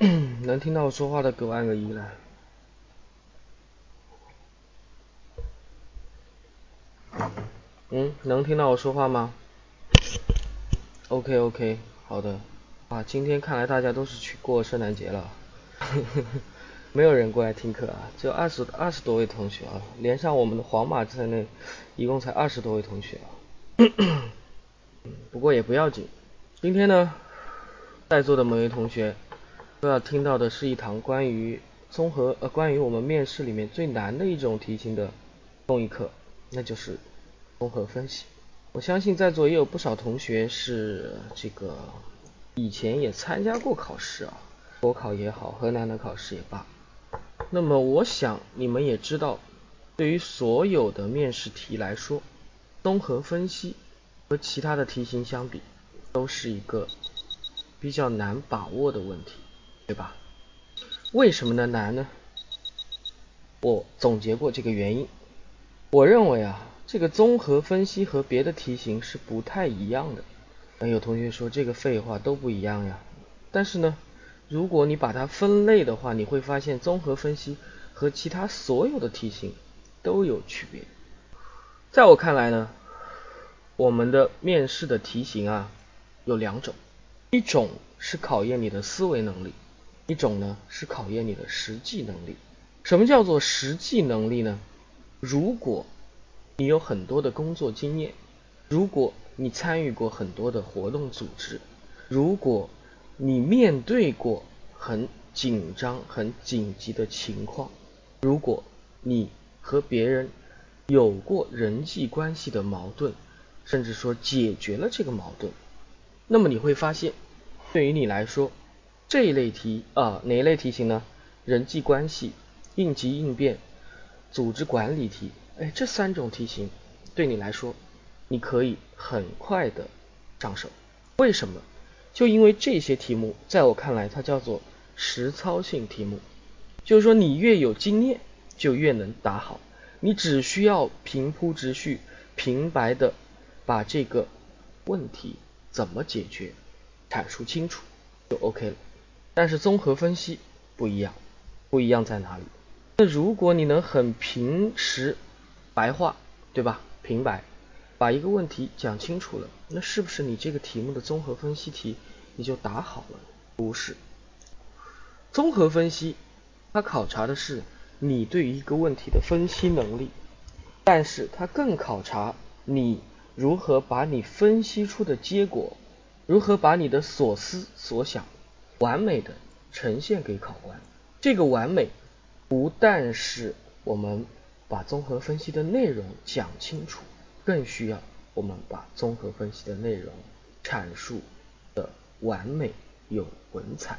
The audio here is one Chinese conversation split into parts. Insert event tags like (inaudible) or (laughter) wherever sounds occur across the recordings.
(clears throat) 能听到我说话的给我按个一来。嗯，能听到我说话吗？OK OK，好的。啊，今天看来大家都是去过圣诞节了，(laughs) 没有人过来听课啊，只有二十二十多位同学啊，连上我们的皇马在内，一共才二十多位同学啊。(clears throat) 不过也不要紧，今天呢，在座的每位同学都要听到的是一堂关于综合呃关于我们面试里面最难的一种题型的公益课，那就是综合分析。我相信在座也有不少同学是这个以前也参加过考试啊，国考也好，河南的考试也罢。那么我想你们也知道，对于所有的面试题来说，综合分析。和其他的题型相比，都是一个比较难把握的问题，对吧？为什么呢难呢？我总结过这个原因。我认为啊，这个综合分析和别的题型是不太一样的。那有同学说这个废话都不一样呀。但是呢，如果你把它分类的话，你会发现综合分析和其他所有的题型都有区别。在我看来呢。我们的面试的题型啊有两种，一种是考验你的思维能力，一种呢是考验你的实际能力。什么叫做实际能力呢？如果你有很多的工作经验，如果你参与过很多的活动组织，如果你面对过很紧张、很紧急的情况，如果你和别人有过人际关系的矛盾。甚至说解决了这个矛盾，那么你会发现，对于你来说，这一类题啊，哪一类题型呢？人际关系、应急应变、组织管理题，哎，这三种题型对你来说，你可以很快的上手。为什么？就因为这些题目，在我看来，它叫做实操性题目，就是说你越有经验，就越能答好。你只需要平铺直叙、平白的。把这个问题怎么解决阐述清楚就 OK 了。但是综合分析不一样，不一样在哪里？那如果你能很平实白话，对吧？平白把一个问题讲清楚了，那是不是你这个题目的综合分析题你就答好了？不是，综合分析它考察的是你对于一个问题的分析能力，但是它更考察你。如何把你分析出的结果，如何把你的所思所想完美的呈现给考官？这个完美不但是我们把综合分析的内容讲清楚，更需要我们把综合分析的内容阐述的完美有文采。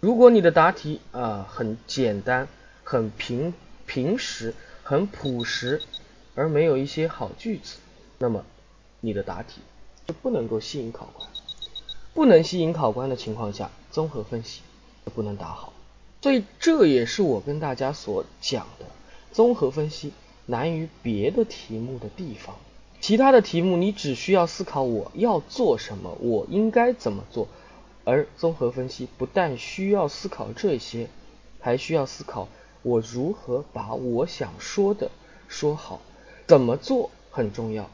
如果你的答题啊很简单、很平平实、很朴实，而没有一些好句子，那么。你的答题就不能够吸引考官，不能吸引考官的情况下，综合分析不能打好。所以这也是我跟大家所讲的，综合分析难于别的题目的地方。其他的题目你只需要思考我要做什么，我应该怎么做，而综合分析不但需要思考这些，还需要思考我如何把我想说的说好，怎么做很重要。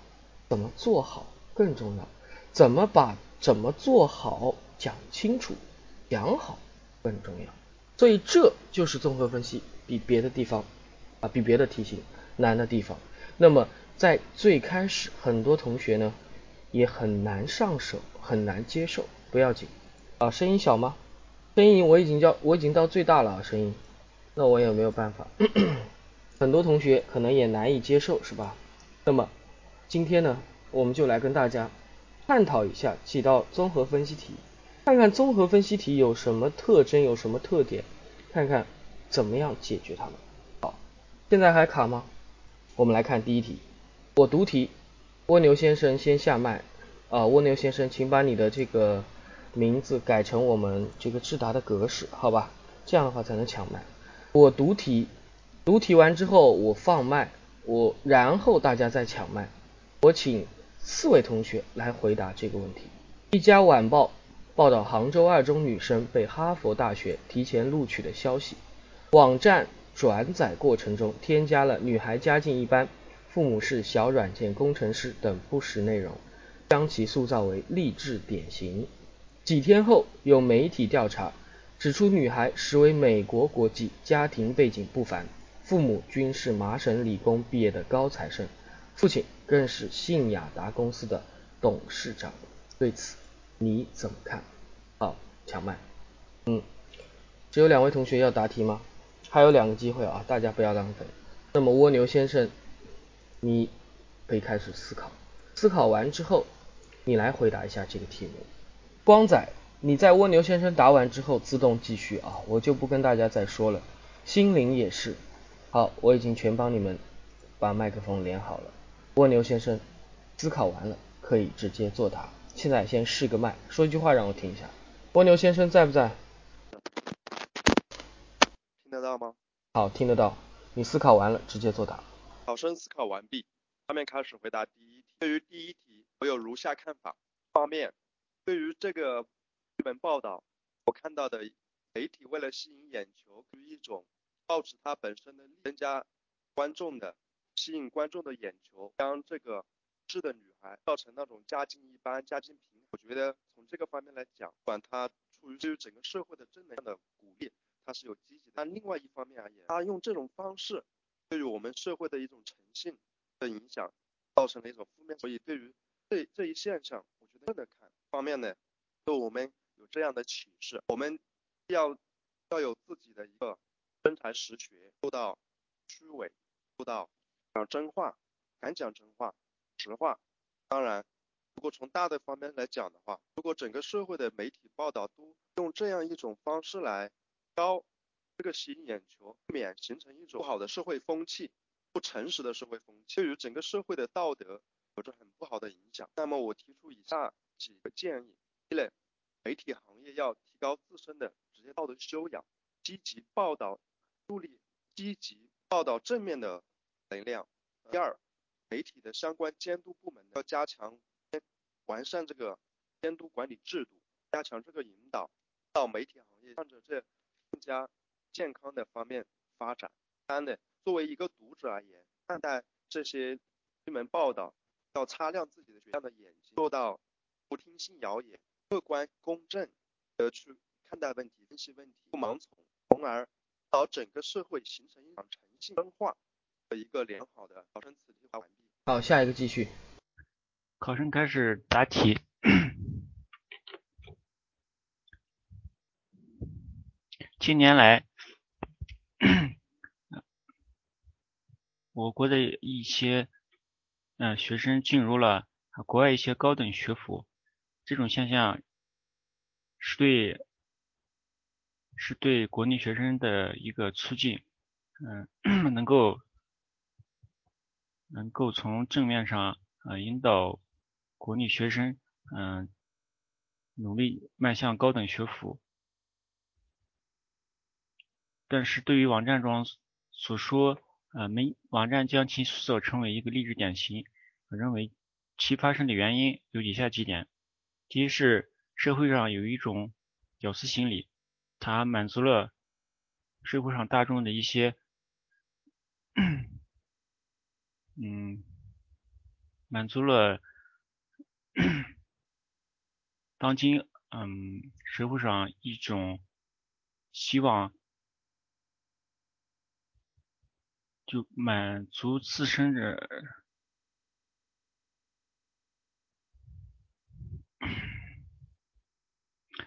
怎么做好更重要，怎么把怎么做好讲清楚、讲好更重要。所以这就是综合分析比别的地方啊，比别的题型难的地方。那么在最开始，很多同学呢也很难上手，很难接受。不要紧啊，声音小吗？声音我已经叫我已经到最大了，声音，那我也没有办法。(coughs) 很多同学可能也难以接受，是吧？那么。今天呢，我们就来跟大家探讨一下几道综合分析题，看看综合分析题有什么特征，有什么特点，看看怎么样解决它们。好，现在还卡吗？我们来看第一题，我读题，蜗牛先生先下麦啊，蜗牛先生，请把你的这个名字改成我们这个智答的格式，好吧？这样的话才能抢麦。我读题，读题完之后我放麦，我然后大家再抢麦。我请四位同学来回答这个问题。一家晚报报道杭州二中女生被哈佛大学提前录取的消息。网站转载过程中添加了女孩家境一般、父母是小软件工程师等不实内容，将其塑造为励志典型。几天后，有媒体调查指出，女孩实为美国国籍，家庭背景不凡，父母均是麻省理工毕业的高材生，父亲更是信雅达公司的董事长。对此，你怎么看？好，抢麦。嗯，只有两位同学要答题吗？还有两个机会啊，大家不要浪费。那么蜗牛先生，你可以开始思考。思考完之后，你来回答一下这个题目。光仔，你在蜗牛先生答完之后自动继续啊，我就不跟大家再说了。心灵也是。好，我已经全帮你们把麦克风连好了。蜗牛先生，思考完了可以直接作答。现在先试个麦，说一句话让我听一下。蜗牛先生在不在？听得到吗？好，听得到。你思考完了，直接作答。考生思考完毕，下面开始回答第一题。对于第一题，我有如下看法。方面，对于这个新闻报道，我看到的媒体为了吸引眼球，于一种报纸它本身的增加观众的、吸引观众的眼球，将这个。是的，女孩造成那种家境一般、家境贫，我觉得从这个方面来讲，管她出于对于整个社会的正能量的鼓励，她是有积极的。但另外一方面而言，她用这种方式对于我们社会的一种诚信的影响，造成了一种负面。所以对于这这一现象，我觉得正的看方面呢，对我们有这样的启示：我们要要有自己的一个真才实学，做到虚伪，做到讲真话，敢讲真话。实话，当然，如果从大的方面来讲的话，如果整个社会的媒体报道都用这样一种方式来高这个吸引眼球，免形成一种不好的社会风气，不诚实的社会风气，对于整个社会的道德有着很不好的影响。那么我提出以下几个建议：第一类，媒体行业要提高自身的职业道德修养，积极报道，助力积极报道正面的能量。第二。媒体的相关监督部门要加强完善这个监督管理制度，加强这个引导，到媒体行业向着这更加健康的方面发展。三呢，作为一个读者而言，看待这些新闻报道，要擦亮自己的雪亮的眼睛，做到不听信谣言，客观公正的去看待问题、分析问题，不盲从，从而导整个社会形成一场诚信分化。的一个良好的考生此题答完毕。好，下一个继续。考生开始答题。(clears throat) 近年来，我国的一些嗯学生进入了国外一些高等学府，这种现象是对是对国内学生的一个促进，嗯，(clears throat) 能够。能够从正面上啊引导国内学生嗯努力迈向高等学府，但是对于网站中所说啊没网站将其塑造成为一个励志典型，我认为其发生的原因有以下几点：第一是社会上有一种屌丝心理，它满足了社会上大众的一些。嗯，满足了当今嗯社会上一种希望，就满足自身的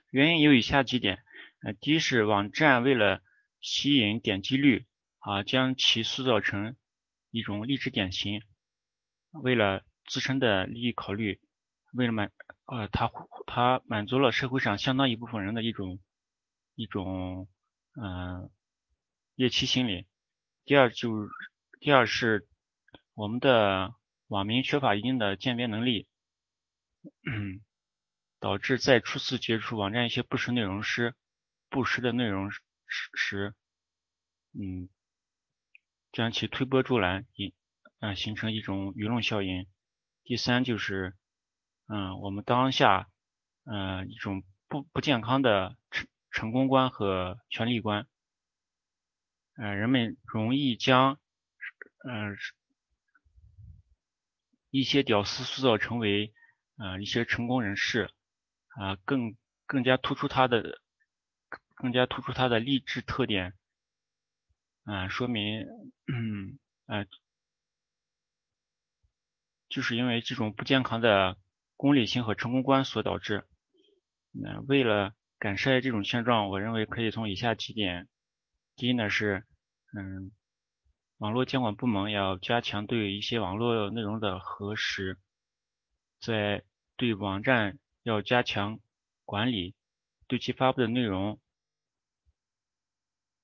原因有以下几点，呃，第一是网站为了吸引点击率啊，将其塑造成。一种励志典型，为了自身的利益考虑，为了满呃他他满足了社会上相当一部分人的一种一种嗯猎奇心理。第二就第二是我们的网民缺乏一定的鉴别能力，导致在初次接触网站一些不实内容时，不实的内容时时，嗯。将其推波助澜，引啊形成一种舆论效应。第三就是，嗯，我们当下，嗯，一种不不健康的成成功观和权力观。呃，人们容易将嗯一些屌丝塑造成为呃一些成功人士啊，更更加突出他的更加突出他的励志特点啊，说明嗯呃就是因为这种不健康的功利性和成功观所导致。那为了改善这种现状，我认为可以从以下几点：第一呢是嗯。网络监管部门要加强对一些网络内容的核实，在对网站要加强管理，对其发布的内容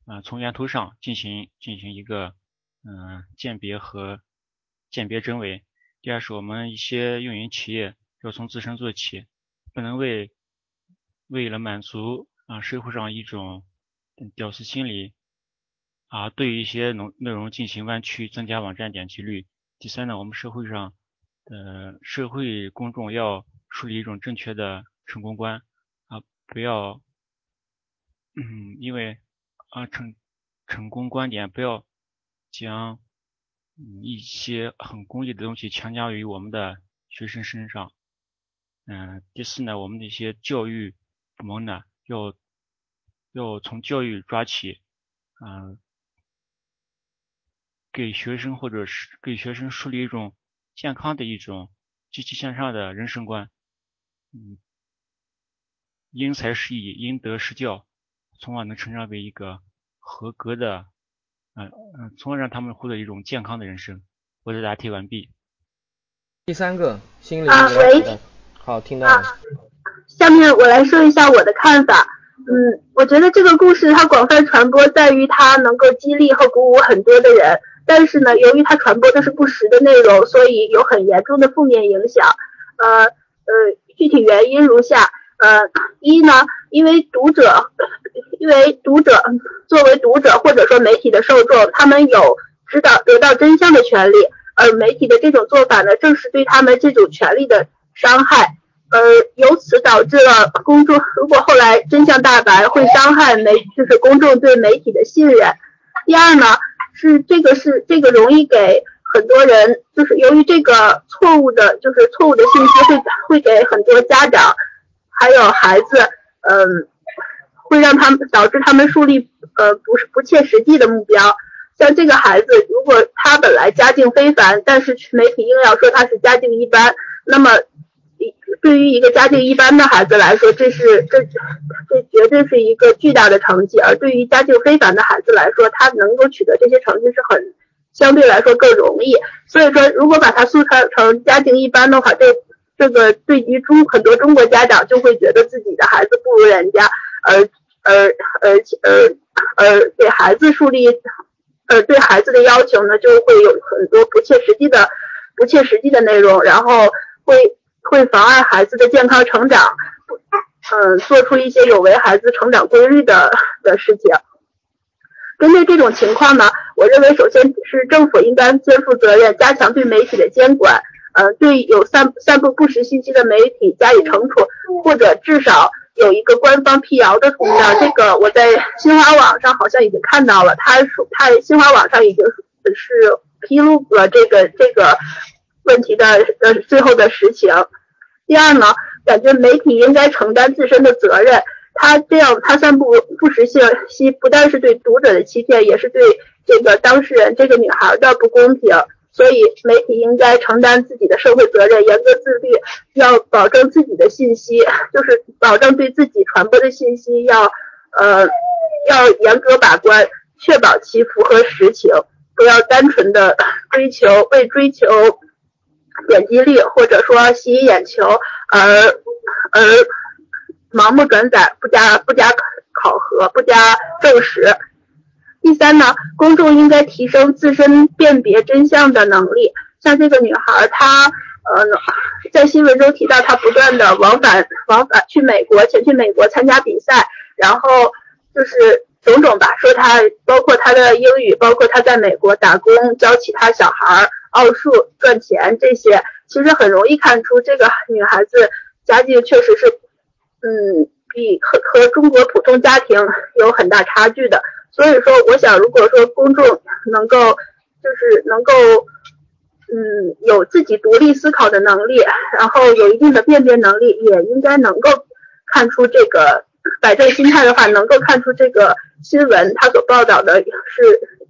啊从源头上进行进行一个嗯鉴别和鉴别真伪。第二是我们一些运营企业要从自身做起，不能为为了满足啊社会上一种屌丝心理。啊，对一些内内容进行弯曲，增加网站点击率。第三呢，我们社会上呃社会公众要树立一种正确的成功观啊，不要嗯，因为啊成成功观点不要将嗯一些很功利的东西强加于我们的学生身上。嗯，第四呢，我们的一些教育部门呢要要从教育抓起，嗯。给学生或者是给学生树立一种健康的一种积极向上的人生观，嗯，因材施以，因德施教，从而能成长为一个合格的，嗯嗯，从而让他们获得一种健康的人生。我的答题完毕。第三个，心理啊，喂，好，听到了。下面我来说一下我的看法。嗯，我觉得这个故事它广泛传播在于它能够激励和鼓舞很多的人。但是呢，由于它传播的是不实的内容，所以有很严重的负面影响。呃呃，具体原因如下：呃，一呢，因为读者，因为读者作为读者或者说媒体的受众，他们有知道得到真相的权利，而媒体的这种做法呢，正是对他们这种权利的伤害。呃，由此导致了公众如果后来真相大白，会伤害媒，就是公众对媒体的信任。第二呢。是这个是这个容易给很多人，就是由于这个错误的，就是错误的信息会会给很多家长还有孩子，嗯，会让他们导致他们树立呃不是不切实际的目标。像这个孩子，如果他本来家境非凡，但是媒体硬要说他是家境一般，那么。对于一个家境一般的孩子来说，这是这这绝对是一个巨大的成绩；而对于家境非凡的孩子来说，他能够取得这些成绩是很相对来说更容易。所以说，如果把他塑造成家境一般的话，这这个对于中很多中国家长就会觉得自己的孩子不如人家，而而而且而而给孩子树立呃对孩子的要求呢，就会有很多不切实际的不切实际的内容，然后会。会妨碍孩子的健康成长，嗯，做出一些有违孩子成长规律的的事情。针对这种情况呢，我认为首先是政府应该肩负责任，加强对媒体的监管，呃，对有散散布不实信息的媒体加以惩处，或者至少有一个官方辟谣的途径。这个我在新华网上好像已经看到了，他说他新华网上已经是披露了这个这个问题的呃最后的实情。第二呢，感觉媒体应该承担自身的责任。他这样，他散布不实信息，不但是对读者的欺骗，也是对这个当事人这个女孩的不公平。所以，媒体应该承担自己的社会责任，严格自律，要保证自己的信息，就是保证对自己传播的信息要呃要严格把关，确保其符合实情，不要单纯的追求为追求。点击率或者说吸引眼球而而盲目转载，不加不加考核，不加证实。第三呢，公众应该提升自身辨别真相的能力。像这个女孩，她呃在新闻中提到，她不断的往返往返去美国，前去美国参加比赛，然后就是种种吧，说她包括她的英语，包括她在美国打工教其他小孩。奥数赚钱这些，其实很容易看出这个女孩子家境确实是，嗯，比和和中国普通家庭有很大差距的。所以说，我想如果说公众能够就是能够嗯有自己独立思考的能力，然后有一定的辨别能力，也应该能够看出这个摆正心态的话，能够看出这个新闻它所报道的是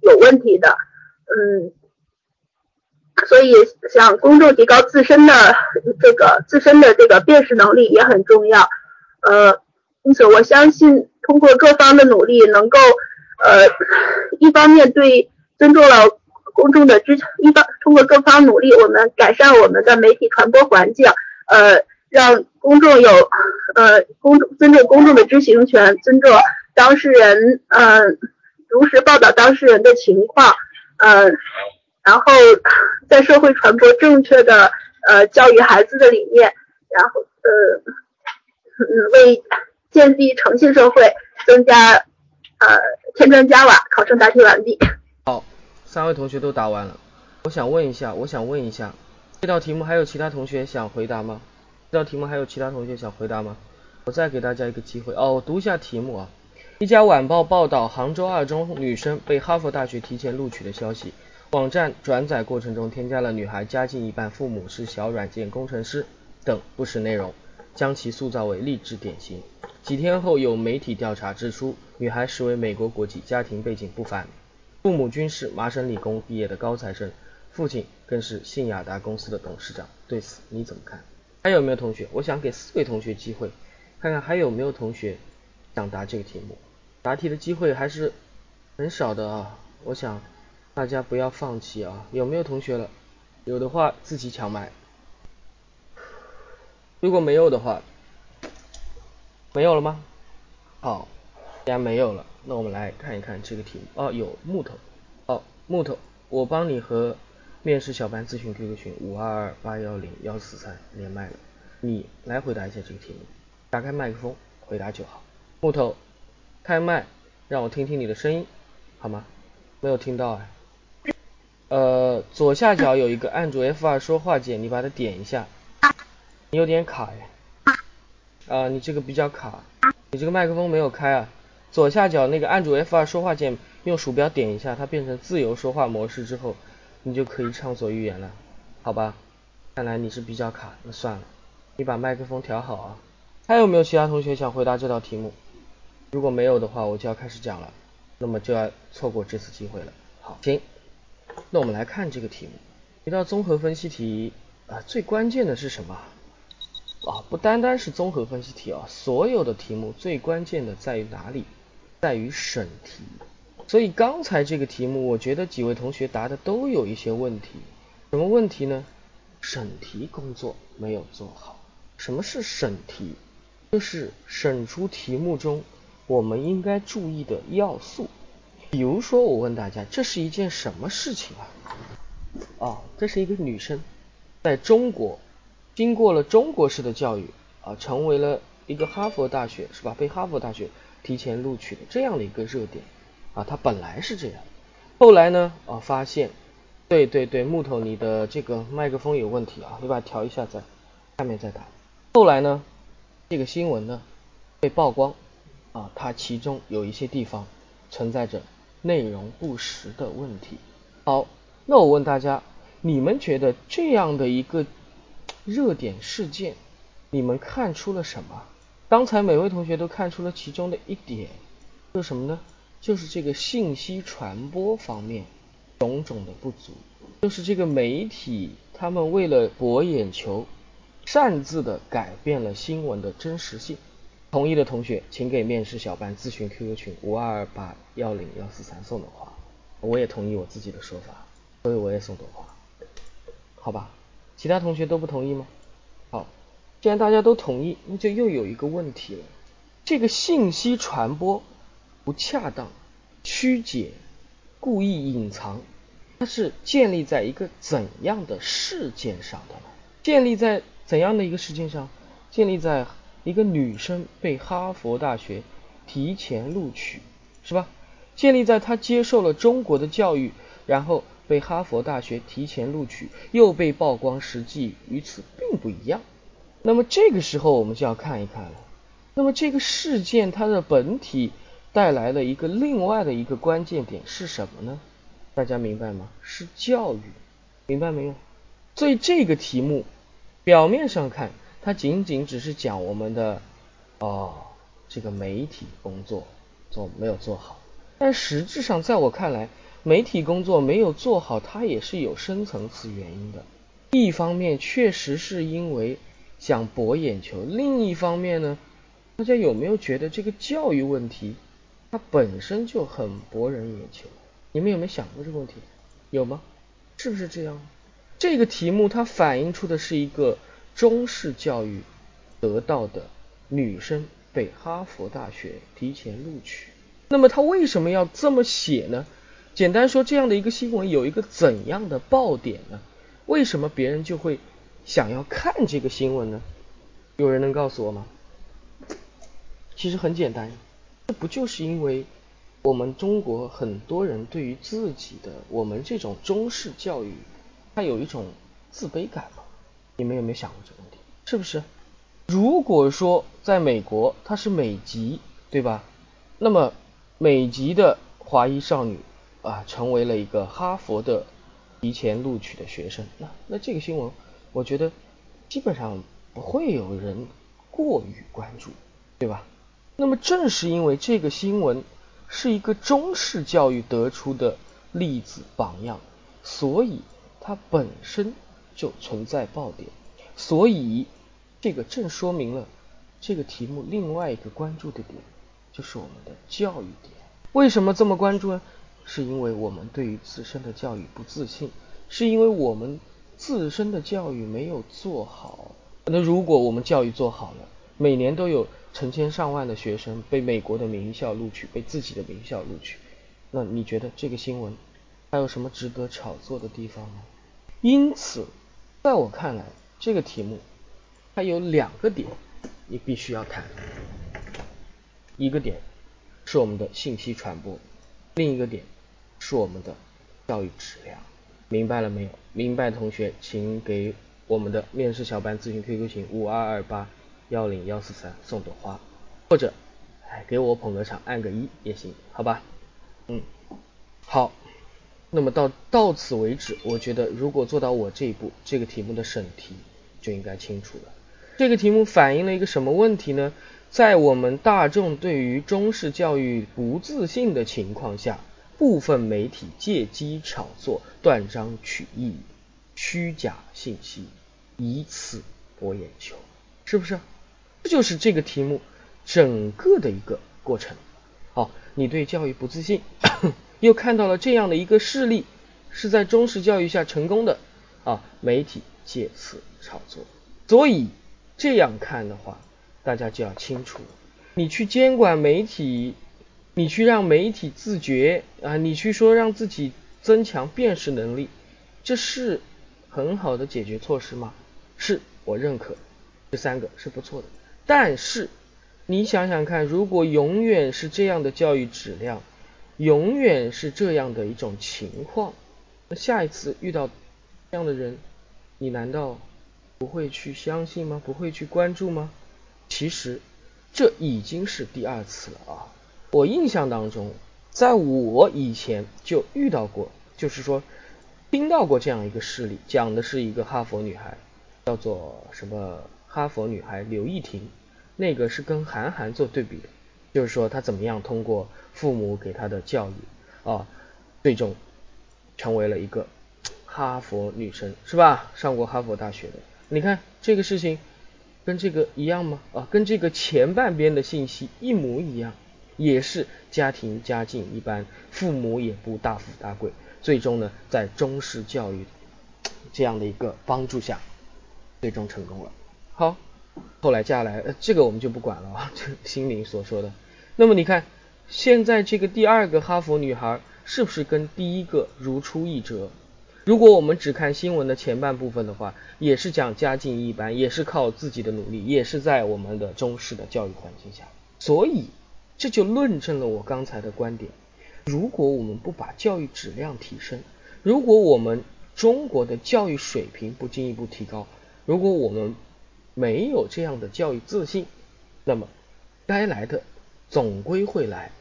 有问题的。嗯。所以，想公众提高自身的这个自身的这个辨识能力也很重要。呃，因此我相信通过各方的努力，能够呃一方面对尊重了公众的知，一方通过各方努力，我们改善我们的媒体传播环境，呃，让公众有呃公尊重公众的知情权，尊重当事人，呃，如实报道当事人的情况，呃。然后在社会传播正确的呃教育孩子的理念，然后呃嗯为建立诚信社会增加呃添砖加瓦。考生答题完毕。好，三位同学都答完了。我想问一下，我想问一下，这道题目还有其他同学想回答吗？这道题目还有其他同学想回答吗？我再给大家一个机会哦，我读一下题目啊。一家晚报报道杭州二中女生被哈佛大学提前录取的消息。网站转载过程中添加了女孩家境一般、父母是小软件工程师等不实内容，将其塑造为励志典型。几天后，有媒体调查指出，女孩实为美国国籍，家庭背景不凡，父母均是麻省理工毕业的高材生，父亲更是信雅达公司的董事长。对此你怎么看？还有没有同学？我想给四位同学机会，看看还有没有同学想答这个题目。答题的机会还是很少的啊，我想。大家不要放弃啊！有没有同学了？有的话自己抢麦。如果没有的话，没有了吗？好，既然没有了，那我们来看一看这个题目。哦，有木头。哦，木头，我帮你和面试小班咨询 QQ 群五二二八幺零幺四三连麦了，你来回答一下这个题目。打开麦克风回答就好。木头，开麦，让我听听你的声音，好吗？没有听到啊。呃，左下角有一个按住 F2 说话键，你把它点一下。你有点卡哎。啊，你这个比较卡，你这个麦克风没有开啊。左下角那个按住 F2 说话键，用鼠标点一下，它变成自由说话模式之后，你就可以畅所欲言了，好吧？看来你是比较卡，那算了，你把麦克风调好啊。还有没有其他同学想回答这道题目？如果没有的话，我就要开始讲了，那么就要错过这次机会了。好，行。那我们来看这个题目，一道综合分析题啊，最关键的是什么啊？不单单是综合分析题啊，所有的题目最关键的在于哪里？在于审题。所以刚才这个题目，我觉得几位同学答的都有一些问题。什么问题呢？审题工作没有做好。什么是审题？就是审出题目中我们应该注意的要素。比如说，我问大家，这是一件什么事情啊？啊，这是一个女生，在中国经过了中国式的教育啊，成为了一个哈佛大学是吧？被哈佛大学提前录取的这样的一个热点啊，它本来是这样，后来呢啊，发现，对对对，木头你的这个麦克风有问题啊，你把它调一下再下面再打。后来呢，这个新闻呢被曝光啊，它其中有一些地方存在着。内容不实的问题。好，那我问大家，你们觉得这样的一个热点事件，你们看出了什么？刚才每位同学都看出了其中的一点，是什么呢？就是这个信息传播方面种种的不足，就是这个媒体他们为了博眼球，擅自的改变了新闻的真实性。同意的同学，请给面试小班咨询 QQ 群五二二八幺零幺四三送朵花。我也同意我自己的说法，所以我也送朵花，好吧？其他同学都不同意吗？好，既然大家都同意，那就又有一个问题了：这个信息传播不恰当、曲解、故意隐藏，它是建立在一个怎样的事件上的呢？建立在怎样的一个事件上？建立在。一个女生被哈佛大学提前录取，是吧？建立在她接受了中国的教育，然后被哈佛大学提前录取，又被曝光，实际与此并不一样。那么这个时候我们就要看一看了，那么这个事件它的本体带来了一个另外的一个关键点是什么呢？大家明白吗？是教育，明白没有？所以这个题目表面上看，它仅仅只是讲我们的哦这个媒体工作做没有做好，但实质上在我看来，媒体工作没有做好，它也是有深层次原因的。一方面确实是因为想博眼球，另一方面呢，大家有没有觉得这个教育问题它本身就很博人眼球？你们有没有想过这个问题？有吗？是不是这样？这个题目它反映出的是一个中式教育得到的女生被哈佛大学提前录取。那么他为什么要这么写呢？简单说，这样的一个新闻有一个怎样的爆点呢？为什么别人就会想要看这个新闻呢？有人能告诉我吗？其实很简单，这不就是因为我们中国很多人对于自己的我们这种中式教育，他有一种自卑感吗？你们有没有想过这个问题？是不是？如果说在美国它是美籍，对吧？那么美籍的华裔少女啊，成为了一个哈佛的。提前录取的学生，那那这个新闻，我觉得基本上不会有人过于关注，对吧？那么正是因为这个新闻是一个中式教育得出的例子榜样，所以它本身就存在爆点，所以这个正说明了这个题目另外一个关注的点，就是我们的教育点。为什么这么关注呢？是因为我们对于自身的教育不自信，是因为我们自身的教育没有做好。那如果我们教育做好了，每年都有成千上万的学生被美国的名校录取，被自己的名校录取，那你觉得这个新闻还有什么值得炒作的地方吗？因此，在我看来，这个题目它有两个点，你必须要谈。一个点是我们的信息传播，另一个点。是我们的教育质量，明白了没有？明白同学，请给我们的面试小班咨询 QQ 群五二二八幺零幺四三送朵花，或者哎给我捧个场，按个一也行，好吧？嗯，好，那么到到此为止，我觉得如果做到我这一步，这个题目的审题就应该清楚了。这个题目反映了一个什么问题呢？在我们大众对于中式教育不自信的情况下。部分媒体借机炒作、断章取义、虚假信息，以此博眼球，是不是？这就是这个题目整个的一个过程。好，你对教育不自信，又看到了这样的一个事例，是在中式教育下成功的啊，媒体借此炒作。所以这样看的话，大家就要清楚，你去监管媒体。你去让媒体自觉啊，你去说让自己增强辨识能力，这是很好的解决措施吗？是我认可，这三个是不错的。但是你想想看，如果永远是这样的教育质量，永远是这样的一种情况，那下一次遇到这样的人，你难道不会去相信吗？不会去关注吗？其实这已经是第二次了啊。我印象当中，在我以前就遇到过，就是说听到过这样一个事例，讲的是一个哈佛女孩，叫做什么哈佛女孩刘亦婷，那个是跟韩寒做对比的，就是说她怎么样通过父母给她的教育啊，最终成为了一个哈佛女生，是吧？上过哈佛大学的，你看这个事情跟这个一样吗？啊，跟这个前半边的信息一模一样。也是家庭家境一般，父母也不大富大贵，最终呢，在中式教育 (tsk) 这样的一个帮助下，最终成功了。好，后来接下来，呃，这个我们就不管了啊，(laughs) 这心灵所说的。那么你看，现在这个第二个哈佛女孩是不是跟第一个如出一辙？如果我们只看新闻的前半部分的话，也是讲家境一般，也是靠自己的努力，也是在我们的中式的教育环境下，所以。这就论证了我刚才的观点。如果我们不把教育质量提升，如果我们中国的教育水平不进一步提高，如果我们没有这样的教育自信，那么该来的总归会来，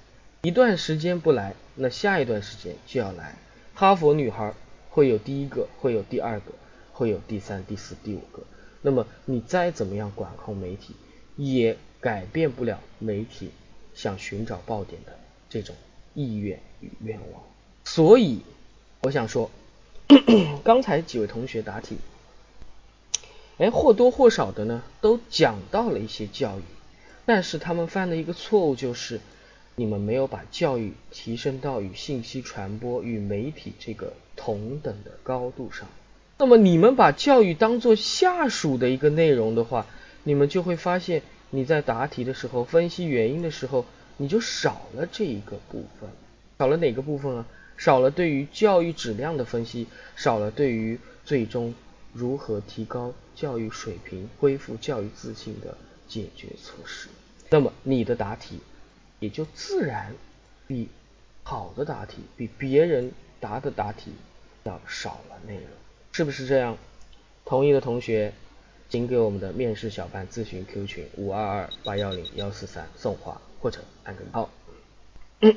一段时间不来，那下一段时间就要来。哈佛女孩会有第一个，会有第二个，会有第三、第四、第五个。那么你再怎么样管控媒体，也改变不了媒体想寻找爆点的这种意愿与愿望。所以我想说，(clears throat) 刚才几位同学答题，哎，或多或少的呢，都讲到了一些教育，但是他们犯的一个错误就是，你们没有把教育提升到与信息传播与媒体这个同等的高度上。那么你们把教育当做下属的一个内容的话，你们就会发现，你在答题的时候分析原因的时候，你就少了这一个部分，少了哪个部分啊？少了对于教育质量的分析，少了对于最终如何提高教育水平、恢复教育自信的解决措施。那么你的答题也就自然比好的答题、比别人答的答题要少了内容。是不是这样？同意的同学，请给我们的面试小班咨询 Q 群五二二八幺零幺四三送花或者按个好。(coughs)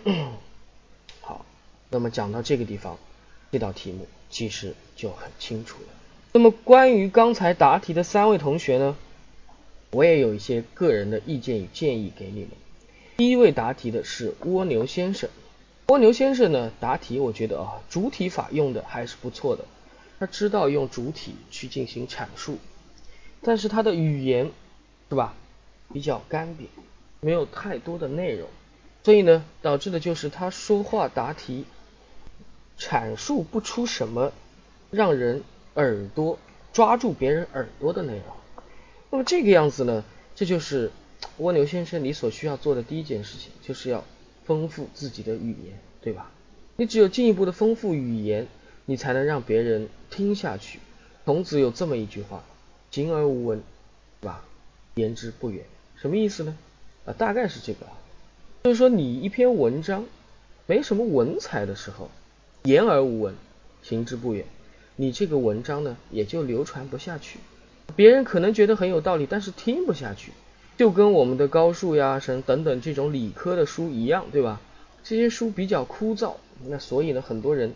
好，那么讲到这个地方，这道题目其实就很清楚了。那么关于刚才答题的三位同学呢，我也有一些个人的意见与建议给你们。第一位答题的是蜗牛先生，蜗牛先生呢答题，我觉得啊主体法用的还是不错的。他知道用主体去进行阐述，但是他的语言是吧比较干瘪，没有太多的内容，所以呢导致的就是他说话答题阐述不出什么让人耳朵抓住别人耳朵的内容。那么这个样子呢，这就是蜗牛先生你所需要做的第一件事情，就是要丰富自己的语言，对吧？你只有进一步的丰富语言。你才能让别人听下去。孔子有这么一句话：“行而无闻，是吧？言之不远。”什么意思呢？啊，大概是这个，就是说你一篇文章没什么文采的时候，言而无闻，行之不远，你这个文章呢也就流传不下去。别人可能觉得很有道理，但是听不下去，就跟我们的高数呀、什等等这种理科的书一样，对吧？这些书比较枯燥，那所以呢，很多人。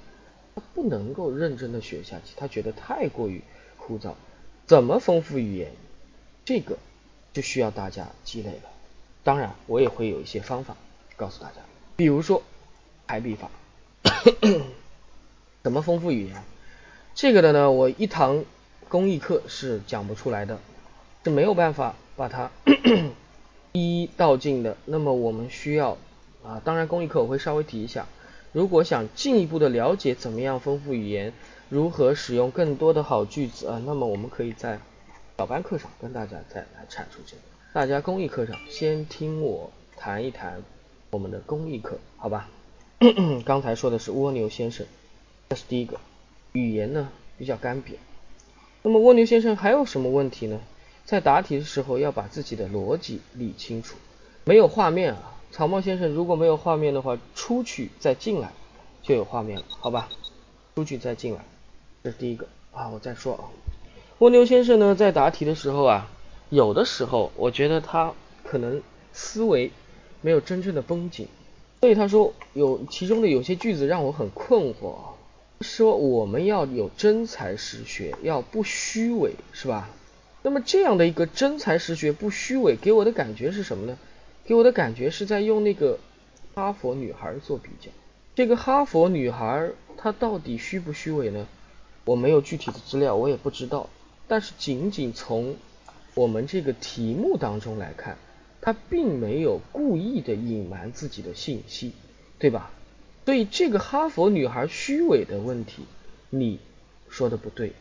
他不能够认真的学下去，他觉得太过于枯燥。怎么丰富语言？这个就需要大家积累了。当然，我也会有一些方法告诉大家，比如说排比法。(coughs) 怎么丰富语言？这个的呢，我一堂公益课是讲不出来的，是没有办法把它 (coughs) 一一道尽的。那么我们需要啊，当然公益课我会稍微提一下。如果想进一步的了解怎么样丰富语言，如何使用更多的好句子啊，那么我们可以在小班课上跟大家再来阐述这个。大家公益课上先听我谈一谈我们的公益课，好吧？(clears throat) 刚才说的是蜗牛先生，这是第一个，语言呢比较干瘪。那么蜗牛先生还有什么问题呢？在答题的时候要把自己的逻辑理清楚，没有画面啊。草帽先生如果没有画面的话，出去再进来就有画面了，好吧？出去再进来，这是第一个啊。我再说啊，蜗牛先生呢在答题的时候啊，有的时候我觉得他可能思维没有真正的绷紧，所以他说有其中的有些句子让我很困惑啊，说我们要有真才实学，要不虚伪，是吧？那么这样的一个真才实学不虚伪，给我的感觉是什么呢？给我的感觉是在用那个哈佛女孩做比较，这个哈佛女孩她到底虚不虚伪呢？我没有具体的资料，我也不知道。但是仅仅从我们这个题目当中来看，他并没有故意的隐瞒自己的信息，对吧？所以这个哈佛女孩虚伪的问题，你说的不对。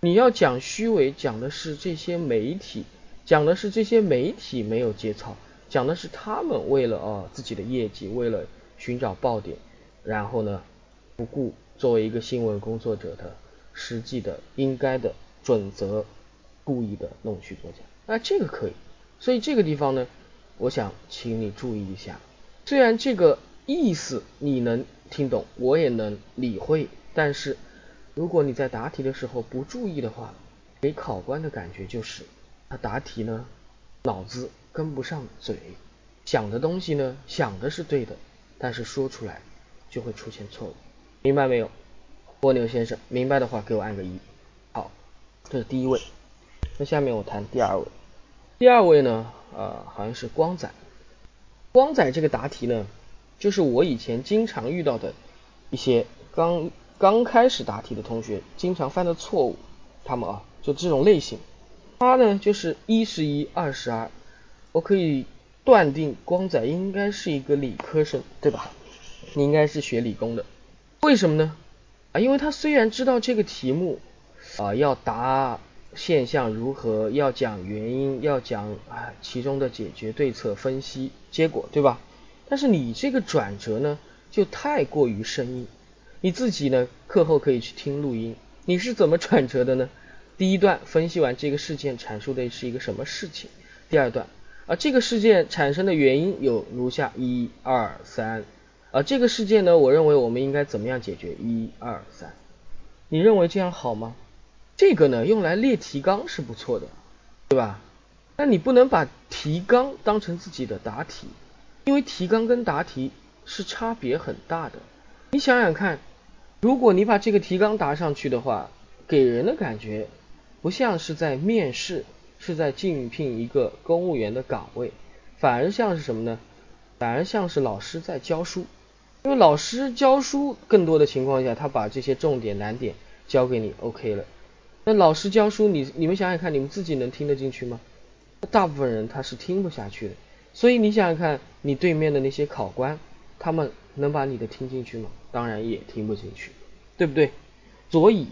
你要讲虚伪，讲的是这些媒体，讲的是这些媒体没有节操。讲的是他们为了啊自己的业绩，为了寻找爆点，然后呢不顾作为一个新闻工作者的实际的应该的准则，故意的弄虚作假，那这个可以。所以这个地方呢，我想请你注意一下。虽然这个意思你能听懂，我也能理会，但是如果你在答题的时候不注意的话，给考官的感觉就是他答题呢脑子。跟不上嘴，想的东西呢，想的是对的，但是说出来就会出现错误，明白没有？蜗牛先生，明白的话给我按个一。好，这是第一位。那下面我谈第二位。第二位呢，呃，好像是光仔。光仔这个答题呢，就是我以前经常遇到的一些刚刚开始答题的同学经常犯的错误。他们啊，就这种类型，他呢就是一是一，二是二。我可以断定光仔应该是一个理科生，对吧？你应该是学理工的。为什么呢？啊，因为他虽然知道这个题目啊要答现象如何，要讲原因，要讲啊其中的解决对策、分析结果，对吧？但是你这个转折呢就太过于生硬。你自己呢课后可以去听录音。你是怎么转折的呢？第一段分析完这个事件，阐述的是一个什么事情？第二段，啊，这个事件产生的原因有如下：一、二、三。啊，这个事件呢，我认为我们应该怎么样解决？一、二、三。你认为这样好吗？这个呢，用来列提纲是不错的，对吧？但你不能把提纲当成自己的答题，因为提纲跟答题是差别很大的。你想想看。如果你把这个提纲答上去的话，给人的感觉不像是在面试，是在竞聘一个公务员的岗位，反而像是什么呢？反而像是老师在教书。因为老师教书，更多的情况下，他把这些重点难点教给你，OK 了。那老师教书，你你们想想看，你们自己能听得进去吗？大部分人他是听不下去的。所以你想想看，你对面的那些考官，他们能把你的听进去吗？当然也听不进去，对不对？所以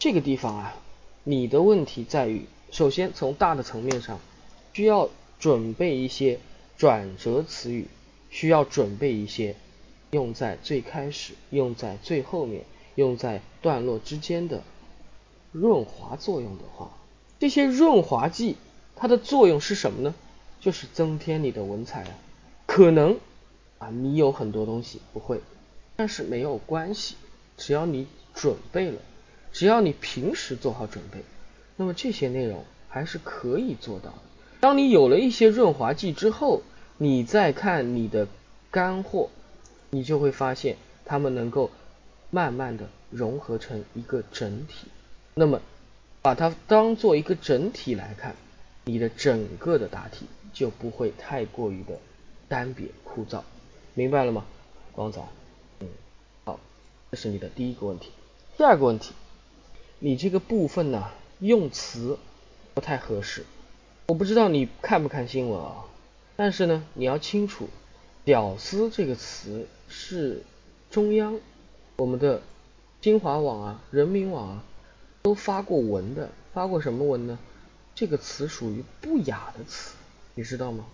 这个地方啊，你的问题在于，首先从大的层面上，需要准备一些转折词语，需要准备一些用在最开始、用在最后面、用在段落之间的润滑作用的话，这些润滑剂它的作用是什么呢？就是增添你的文采啊。可能啊，你有很多东西不会。但是没有关系，只要你准备了，只要你平时做好准备，那么这些内容还是可以做到的。当你有了一些润滑剂之后，你再看你的干货，你就会发现它们能够慢慢的融合成一个整体。那么把它当做一个整体来看，你的整个的答题就不会太过于的单瘪枯燥，明白了吗，光仔？这是你的第一个问题，第二个问题，你这个部分呢用词不太合适，我不知道你看不看新闻啊，但是呢你要清楚，屌丝这个词是中央我们的新华网啊、人民网啊都发过文的，发过什么文呢？这个词属于不雅的词，你知道吗？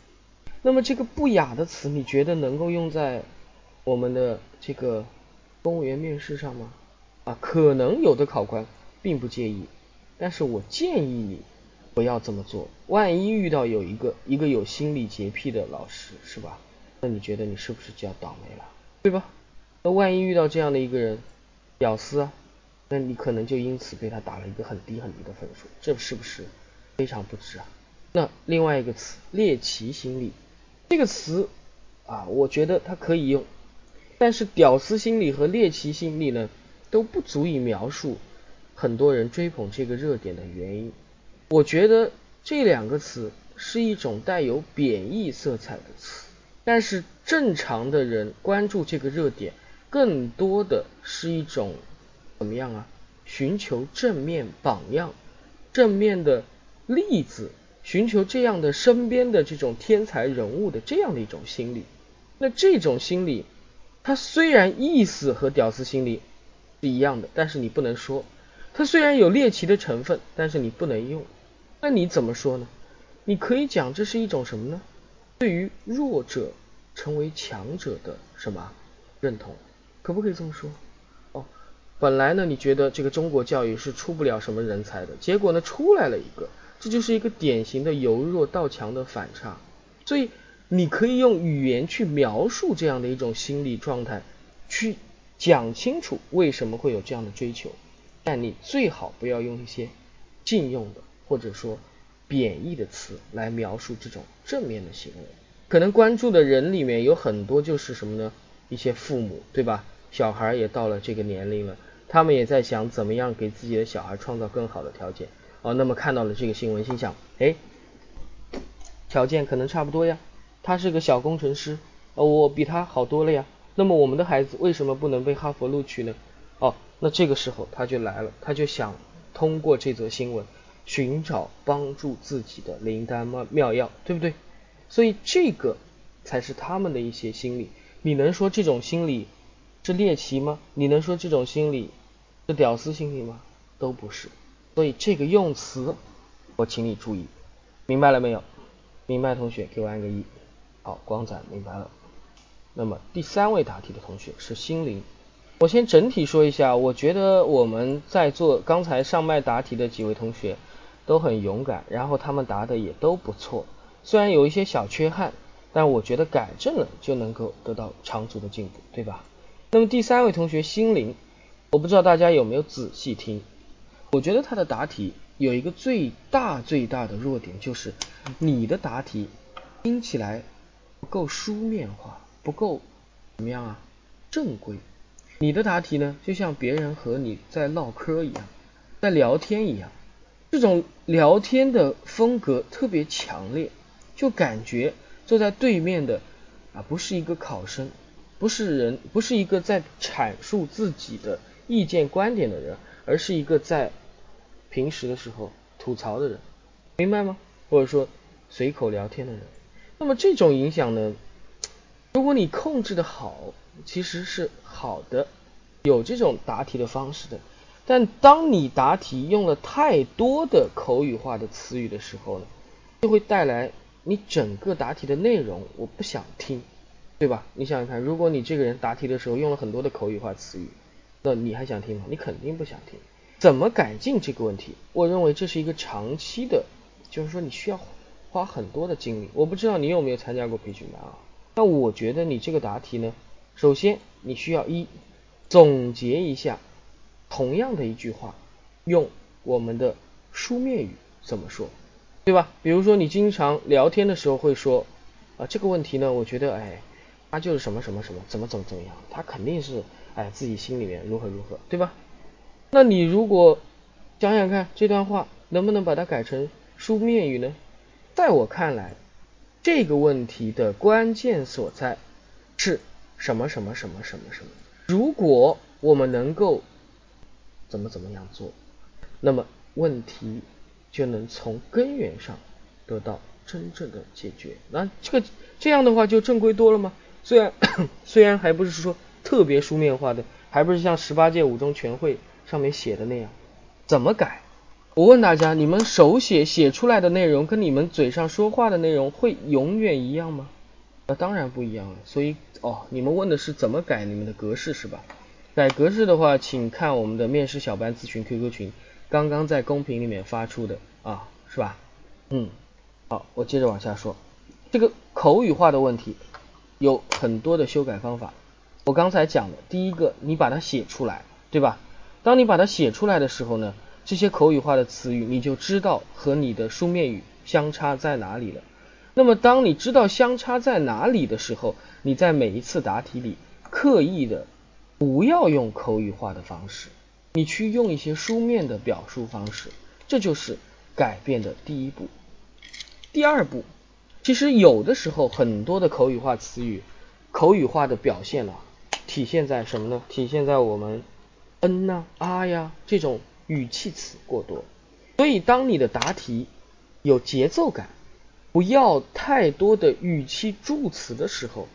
那么这个不雅的词，你觉得能够用在我们的这个？公务员面试上吗？啊，可能有的考官并不介意，但是我建议你不要这么做。万一遇到有一个一个有心理洁癖的老师，是吧？那你觉得你是不是就要倒霉了，对吧？那万一遇到这样的一个人，屌丝啊，那你可能就因此被他打了一个很低很低的分数，这是不是非常不值啊？那另外一个词猎奇心理，这个词啊，我觉得它可以用。但是屌丝心理和猎奇心理呢，都不足以描述很多人追捧这个热点的原因。我觉得这两个词是一种带有贬义色彩的词。但是正常的人关注这个热点，更多的是一种怎么样啊？寻求正面榜样、正面的例子，寻求这样的身边的这种天才人物的这样的一种心理。那这种心理。它虽然意思和屌丝心理是一样的，但是你不能说。它虽然有猎奇的成分，但是你不能用。那你怎么说呢？你可以讲这是一种什么呢？对于弱者成为强者的什么认同？可不可以这么说？哦，本来呢，你觉得这个中国教育是出不了什么人才的，结果呢，出来了一个，这就是一个典型的由弱到强的反差。所以。你可以用语言去描述这样的一种心理状态，去讲清楚为什么会有这样的追求，但你最好不要用一些禁用的或者说贬义的词来描述这种正面的行为，可能关注的人里面有很多就是什么呢？一些父母，对吧？小孩也到了这个年龄了，他们也在想怎么样给自己的小孩创造更好的条件。哦，那么看到了这个新闻，心想，哎，条件可能差不多呀。他是个小工程师，哦，我比他好多了呀。那么我们的孩子为什么不能被哈佛录取呢？哦，那这个时候他就来了，他就想通过这则新闻寻找帮助自己的灵丹妙药，对不对？所以这个才是他们的一些心理。你能说这种心理是猎奇吗？你能说这种心理是屌丝心理吗？都不是。所以这个用词我请你注意，明白了没有？明白同学给我按个一。好，光仔明白了。那么第三位答题的同学是心灵。我先整体说一下，我觉得我们在座刚才上麦答题的几位同学都很勇敢，然后他们答的也都不错。虽然有一些小缺憾，但我觉得改正了就能够得到长足的进步，对吧？那么第三位同学心灵，我不知道大家有没有仔细听，我觉得他的答题有一个最大最大的弱点，就是你的答题听起来不够书面化，不够怎么样啊？正规。你的答题呢，就像别人和你在唠嗑一样，在聊天一样，这种聊天的风格特别强烈。就感觉坐在对面的啊，不是一个考生，不是人，不是一个在阐述自己的意见观点的人，而是一个在平时的时候吐槽的人，明白吗？或者说随口聊天的人。那么这种影响呢，如果你控制的好，其实是好的，有这种答题的方式的。但当你答题用了太多的口语化的词语的时候呢，就会带来。你整个答题的内容我不想听，对吧？你想想看，如果你这个人答题的时候用了很多的口语化词语，那你还想听吗？你肯定不想听。怎么改进这个问题？我认为这是一个长期的，就是说你需要花很多的精力。我不知道你有没有参加过培训班啊？那我觉得你这个答题呢，首先你需要一总结一下同样的一句话，用我们的书面语怎么说。对吧？比如说你经常聊天的时候会说啊这个问题呢，我觉得哎，他就是什么什么什么，怎么怎么怎么样，他肯定是哎自己心里面如何如何，对吧？那你如果想想看这段话能不能把它改成书面语呢？在我看来，这个问题的关键所在是什么什么什么什么什么？如果我们能够怎么怎么样做，那么问题。就能从根源上得到真正的解决。那这个这样的话就正规多了吗？虽然 (coughs) 虽然还不是说特别书面化的，还不是像十八届五中全会上面写的那样。怎么改？我问大家，你们手写写出来的内容跟你们嘴上说话的内容会永远一样吗？那当然不一样了。所以哦，你们问的是怎么改你们的格式是吧？改格式的话，请看我们的面试小班咨询 QQ 群。刚刚在公屏里面发出的啊，是吧？嗯，好，我接着往下说，这个口语化的问题有很多的修改方法。我刚才讲的第一个，你把它写出来，对吧？当你把它写出来的时候呢，这些口语化的词语你就知道和你的书面语相差在哪里了。那么当你知道相差在哪里的时候，你在每一次答题里刻意的不要用口语化的方式。你去用一些书面的表述方式，这就是改变的第一步。第二步，其实有的时候很多的口语化词语，口语化的表现呢，体现在什么呢？体现在我们嗯呐、啊呀这种语气词过多。所以当你的答题有节奏感，不要太多的语气助词的时候，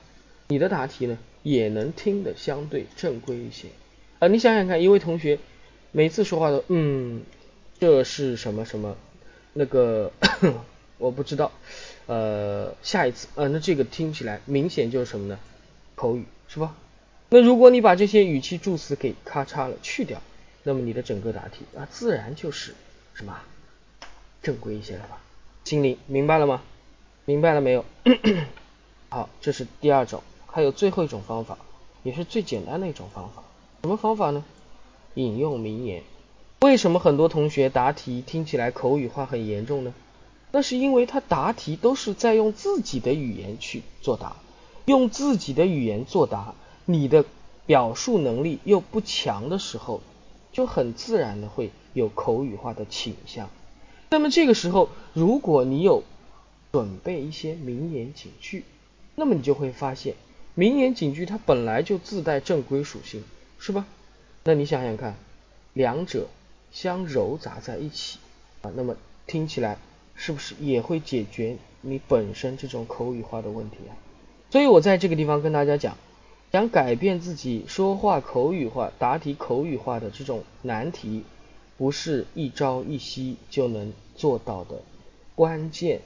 你的答题呢也能听得相对正规一些。啊，你想想看，一位同学每次说话都嗯，这是什么什么，那个 (coughs) 我不知道，呃，下一次，呃，那这个听起来明显就是什么呢？口语是吧？那如果你把这些语气助词给咔嚓了去掉，那么你的整个答题啊，自然就是什么正规一些了吧？心里明白了吗？明白了没有？(coughs) 好，这是第二种，还有最后一种方法，也是最简单的一种方法。什么方法呢？引用名言。为什么很多同学答题听起来口语化很严重呢？那是因为他答题都是在用自己的语言去作答，用自己的语言作答，你的表述能力又不强的时候，就很自然的会有口语化的倾向。那么这个时候，如果你有准备一些名言警句，那么你就会发现，名言警句它本来就自带正规属性，是吧？那你想想看，两者相糅杂在一起啊，那么听起来是不是也会解决你本身这种口语化的问题啊？所以我在这个地方跟大家讲，想改变自己说话口语化、答题口语化的这种难题，不是一朝一夕就能做到的，关键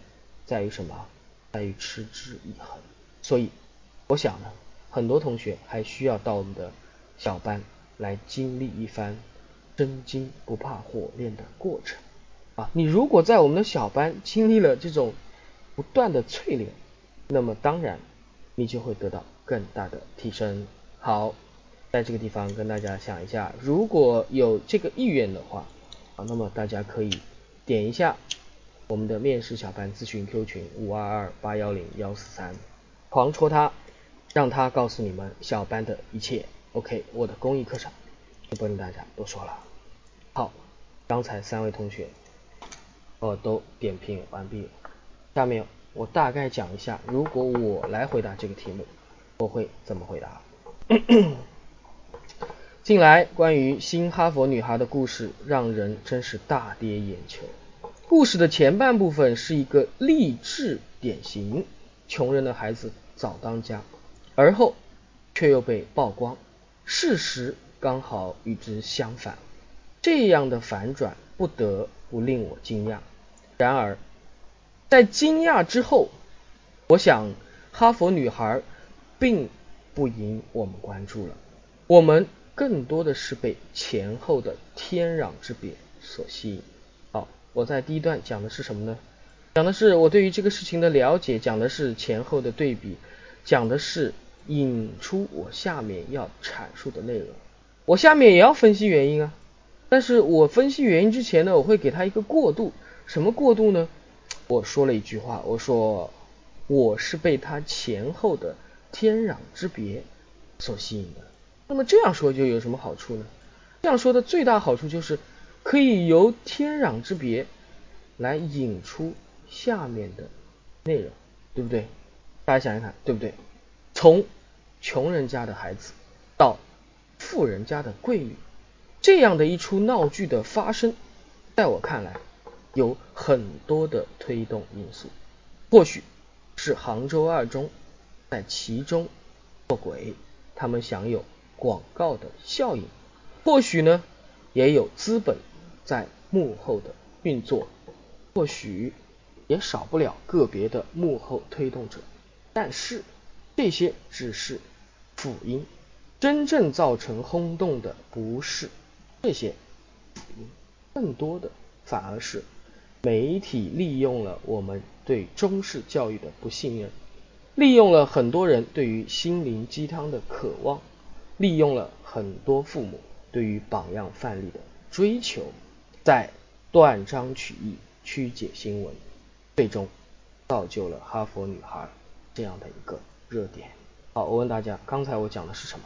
在于什么？在于持之以恒。所以，我想呢，很多同学还需要到我们的小班。来经历一番真金不怕火炼的过程啊！你如果在我们的小班经历了这种不断的淬炼，那么当然你就会得到更大的提升。好，在这个地方跟大家想一下，如果有这个意愿的话啊，那么大家可以点一下我们的面试小班咨询 Q 群五二二八幺零幺四三，狂戳它，让他告诉你们小班的一切。OK，我的公益课程就不跟大家多说了。好，刚才三位同学我都点评完毕了，下面我大概讲一下，如果我来回答这个题目，我会怎么回答。(clears throat) 近来关于新哈佛女孩的故事，让人真是大跌眼球。故事的前半部分是一个励志典型，穷人的孩子早当家，而后却又被曝光。事实刚好与之相反，这样的反转不得不令我惊讶。然而，在惊讶之后，我想哈佛女孩并不引我们关注了。我们更多的是被前后的天壤之别所吸引。好，我在第一段讲的是什么呢？讲的是我对于这个事情的了解，讲的是前后的对比，讲的是。引出我下面要阐述的内容，我下面也要分析原因啊。但是我分析原因之前呢，我会给他一个过渡。什么过渡呢？我说了一句话，我说我是被他前后的天壤之别所吸引的。那么这样说就有什么好处呢？这样说的最大好处就是可以由天壤之别来引出下面的内容，对不对？大家想一想，对不对？从穷人家的孩子到富人家的贵女，这样的一出闹剧的发生，在我看来有很多的推动因素。或许是杭州二中在其中做鬼，他们享有广告的效应；或许呢，也有资本在幕后的运作；或许也少不了个别的幕后推动者。但是这些只是。辅音真正造成轰动的不是这些辅音，更多的反而是媒体利用了我们对中式教育的不信任，利用了很多人对于心灵鸡汤的渴望，利用了很多父母对于榜样范例的追求，在断章取义、曲解新闻，最终造就了哈佛女孩这样的一个热点。好，我问大家，刚才我讲的是什么？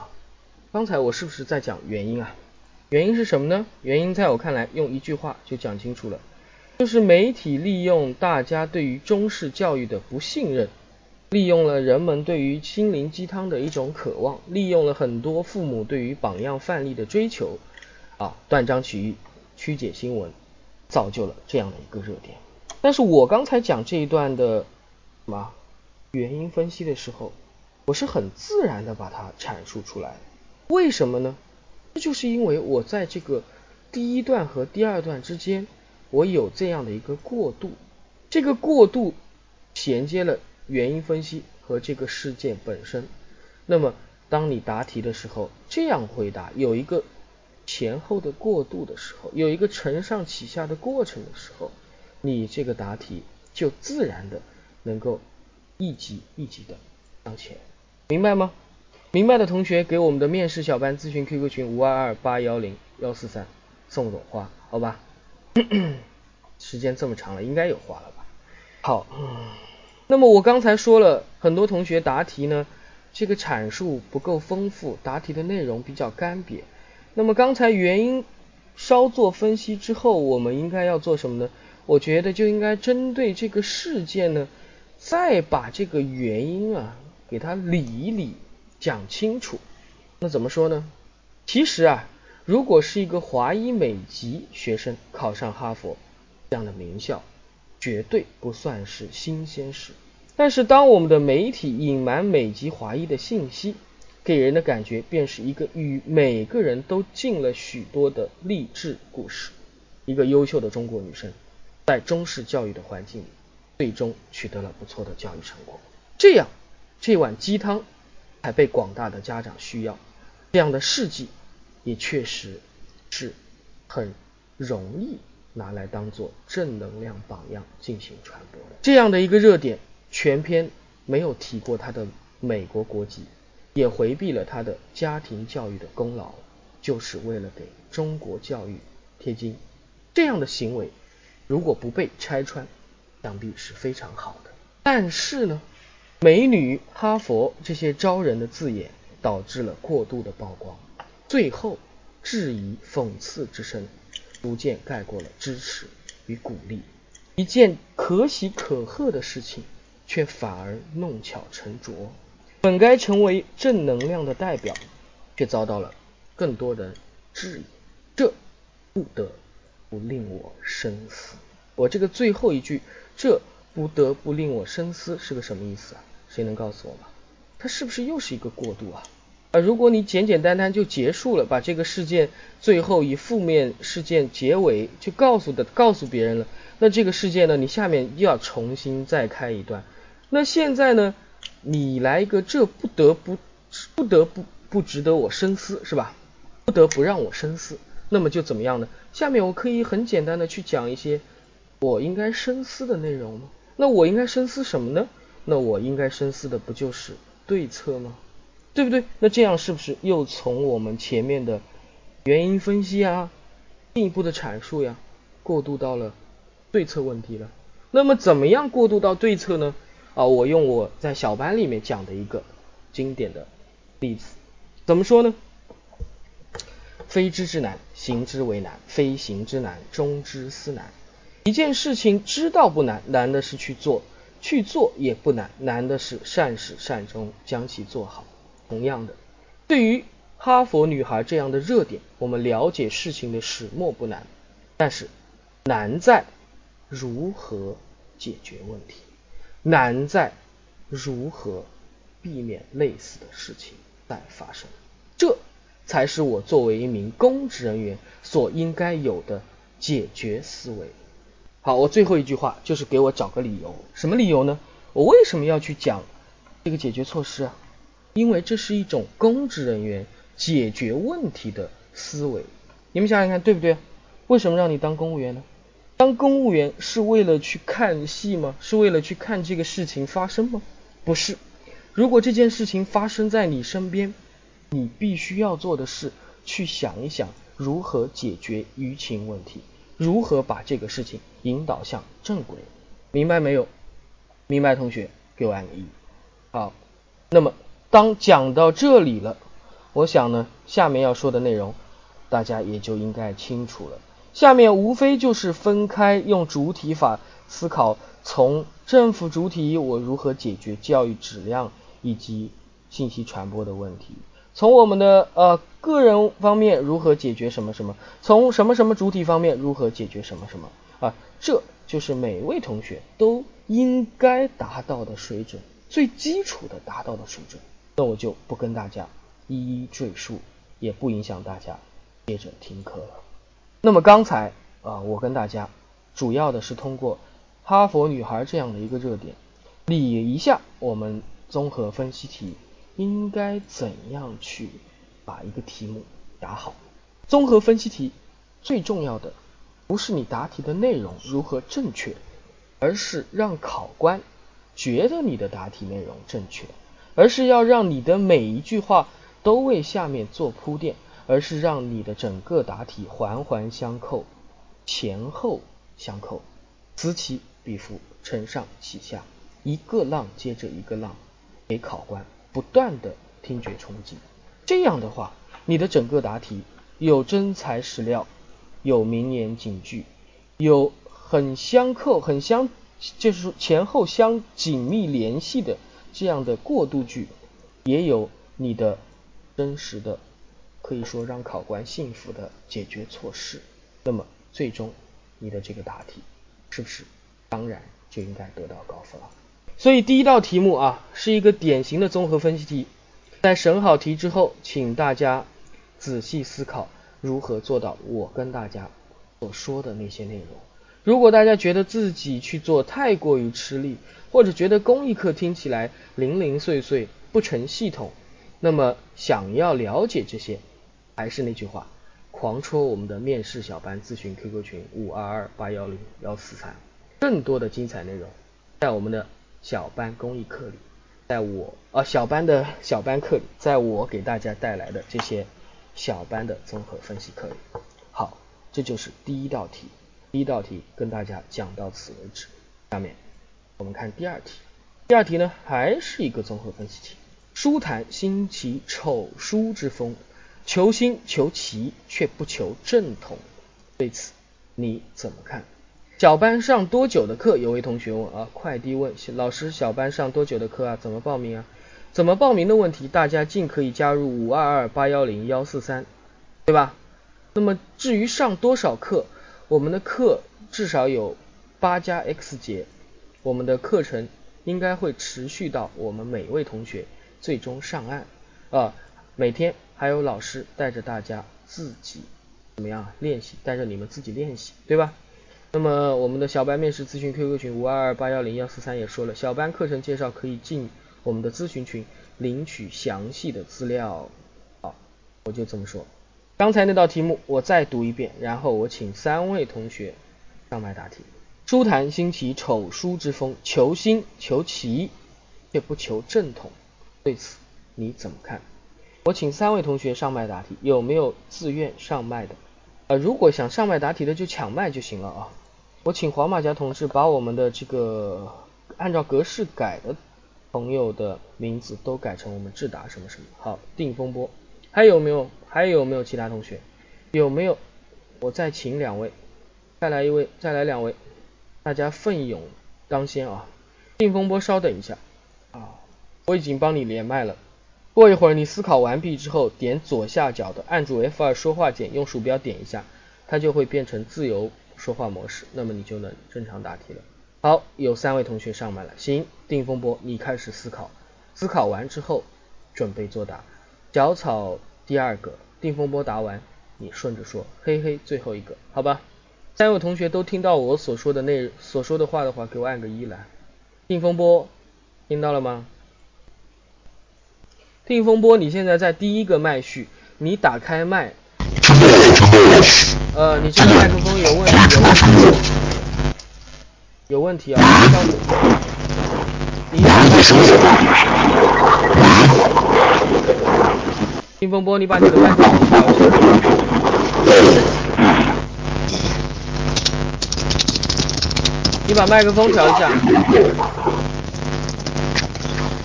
刚才我是不是在讲原因啊？原因是什么呢？原因在我看来，用一句话就讲清楚了，就是媒体利用大家对于中式教育的不信任，利用了人们对于心灵鸡汤的一种渴望，利用了很多父母对于榜样范例的追求，啊，断章取义、曲解新闻，造就了这样的一个热点。但是我刚才讲这一段的什么原因分析的时候，我是很自然的把它阐述出来，为什么呢？这就是因为我在这个第一段和第二段之间，我有这样的一个过渡，这个过渡衔接了原因分析和这个事件本身。那么当你答题的时候，这样回答有一个前后的过渡的时候，有一个承上启下的过程的时候，你这个答题就自然的能够一级一级的向前。明白吗？明白的同学给我们的面试小班咨询 QQ 群五二二八幺零幺四三送朵花，好吧？(coughs) 时间这么长了，应该有花了吧？好，那么我刚才说了很多同学答题呢，这个阐述不够丰富，答题的内容比较干瘪。那么刚才原因稍作分析之后，我们应该要做什么呢？我觉得就应该针对这个事件呢，再把这个原因啊给它理一理，讲清楚。那怎么说呢？其实啊，如果是一个华裔美籍学生考上哈佛这样的名校，绝对不算是新鲜事。但是当我们的媒体隐瞒美籍华裔的信息，给人的感觉便是一个与每个人都进了许多的励志故事。一个优秀的中国女生，在中式教育的环境里，最终取得了不错的教育成果。这样，这碗鸡汤才被广大的家长需要。这样的事迹也确实是很容易拿来当做正能量榜样进行传播的。这样的一个热点，全篇没有提过他的美国国籍，也回避了他的家庭教育的功劳，就是为了给中国教育贴金。这样的行为如果不被拆穿，想必是非常好的。但是呢，美女、哈佛这些招人的字眼。导致了过度的曝光，最后质疑、讽刺之声逐渐盖过了支持与鼓励。一件可喜可贺的事情，却反而弄巧成拙。本该成为正能量的代表，却遭到了更多人质疑。这不得不令我深思。我这个最后一句，这不得不令我深思，是个什么意思啊？谁能告诉我吗？它是不是又是一个过渡啊？啊，如果你简简单单就结束了，把这个事件最后以负面事件结尾，就告诉的告诉别人了，那这个事件呢，你下面又要重新再开一段。那现在呢，你来一个这不得不不得不不值得我深思，是吧？不得不让我深思，那么就怎么样呢？下面我可以很简单的去讲一些我应该深思的内容吗？那我应该深思什么呢？那我应该深思的不就是？对策吗？对不对？那这样是不是又从我们前面的原因分析啊，进一步的阐述呀，过渡到了对策问题了？那么怎么样过渡到对策呢？啊，我用我在小班里面讲的一个经典的例子，怎么说呢？非知之难，行之为难；非行之难，终之思难。一件事情知道不难，难的是去做。去做也不难，难的是善始善终，将其做好。同样的，对于哈佛女孩这样的热点，我们了解事情的始末不难，但是难在如何解决问题，难在如何避免类似的事情再发生。这才是我作为一名公职人员所应该有的解决思维。好，我最后一句话就是给我找个理由，什么理由呢？我为什么要去讲这个解决措施啊？因为这是一种公职人员解决问题的思维。你们想想看，对不对？为什么让你当公务员呢？当公务员是为了去看戏吗？是为了去看这个事情发生吗？不是。如果这件事情发生在你身边，你必须要做的是去想一想如何解决舆情问题。如何把这个事情引导向正轨？明白没有？明白同学给我按个一。好，那么当讲到这里了，我想呢，下面要说的内容大家也就应该清楚了。下面无非就是分开用主体法思考，从政府主体我如何解决教育质量以及信息传播的问题。从我们的呃个人方面如何解决什么什么，从什么什么主体方面如何解决什么什么啊，这就是每位同学都应该达到的水准，最基础的达到的水准。那我就不跟大家一一赘述，也不影响大家接着听课了。那么刚才啊，我跟大家主要的是通过哈佛女孩这样的一个热点，理一下我们综合分析题。应该怎样去把一个题目答好？综合分析题最重要的不是你答题的内容如何正确，而是让考官觉得你的答题内容正确，而是要让你的每一句话都为下面做铺垫，而是让你的整个答题环环相扣，前后相扣，此起彼伏，承上启下，一个浪接着一个浪，给考官不断的听觉冲击。这样的话，你的整个答题有真材实料，有名言警句，有很相扣、很相，就是说前后相紧密联系的这样的过渡句，也有你的真实的，可以说让考官信服的解决措施。那么最终你的这个答题是不是当然就应该得到高分了？所以第一道题目啊，是一个典型的综合分析题。在审好题之后，请大家仔细思考如何做到我跟大家所说的那些内容。如果大家觉得自己去做太过于吃力，或者觉得公益课听起来零零碎碎不成系统，那么想要了解这些，还是那句话，狂戳我们的面试小班咨询 QQ 群五二二八幺零幺四三，更多的精彩内容在我们的小班公益课里。在我啊小班的小班课里，在我给大家带来的这些小班的综合分析课里，好，这就是第一道题。第一道题跟大家讲到此为止。下面我们看第二题。第二题呢，还是一个综合分析题。书坛兴起丑书之风，求新求奇却不求正统，对此你怎么看？小班上多久的课？有位同学问啊，快递问老师，小班上多久的课啊？怎么报名啊？怎么报名的问题，大家尽可以加入五二二八幺零幺四三，对吧？那么至于上多少课，我们的课至少有八加 X 节，我们的课程应该会持续到我们每位同学最终上岸啊。每天还有老师带着大家自己怎么样练习，带着你们自己练习，对吧？那么我们的小班面试咨询 QQ 群五二二八幺零幺四三也说了，小班课程介绍可以进我们的咨询群领取详细的资料。好，我就这么说。刚才那道题目我再读一遍，然后我请三位同学上麦答题。书坛兴起丑书之风，求新求奇却不求正统，对此你怎么看？我请三位同学上麦答题，有没有自愿上麦的？呃，如果想上麦答题的就抢麦就行了啊。我请黄马甲同志把我们的这个按照格式改的朋友的名字都改成我们智达什么什么。好，定风波，还有没有？还有没有其他同学？有没有？我再请两位，再来一位，再来两位，大家奋勇当先啊！定风波，稍等一下啊，我已经帮你连麦了。过一会儿你思考完毕之后，点左下角的按住 F2 说话键，用鼠标点一下，它就会变成自由。说话模式，那么你就能正常答题了。好，有三位同学上麦了，行，定风波，你开始思考，思考完之后准备作答。小草第二个，定风波答完，你顺着说，嘿嘿，最后一个，好吧？三位同学都听到我所说的内所说的话的话，给我按个一来。定风波，听到了吗？定风波，你现在在第一个麦序，你打开麦。呃，你这个麦克风有问题，有问题，有问题啊！你把麦克风，风波，你把你的麦克风调一下，你把麦克风调一下。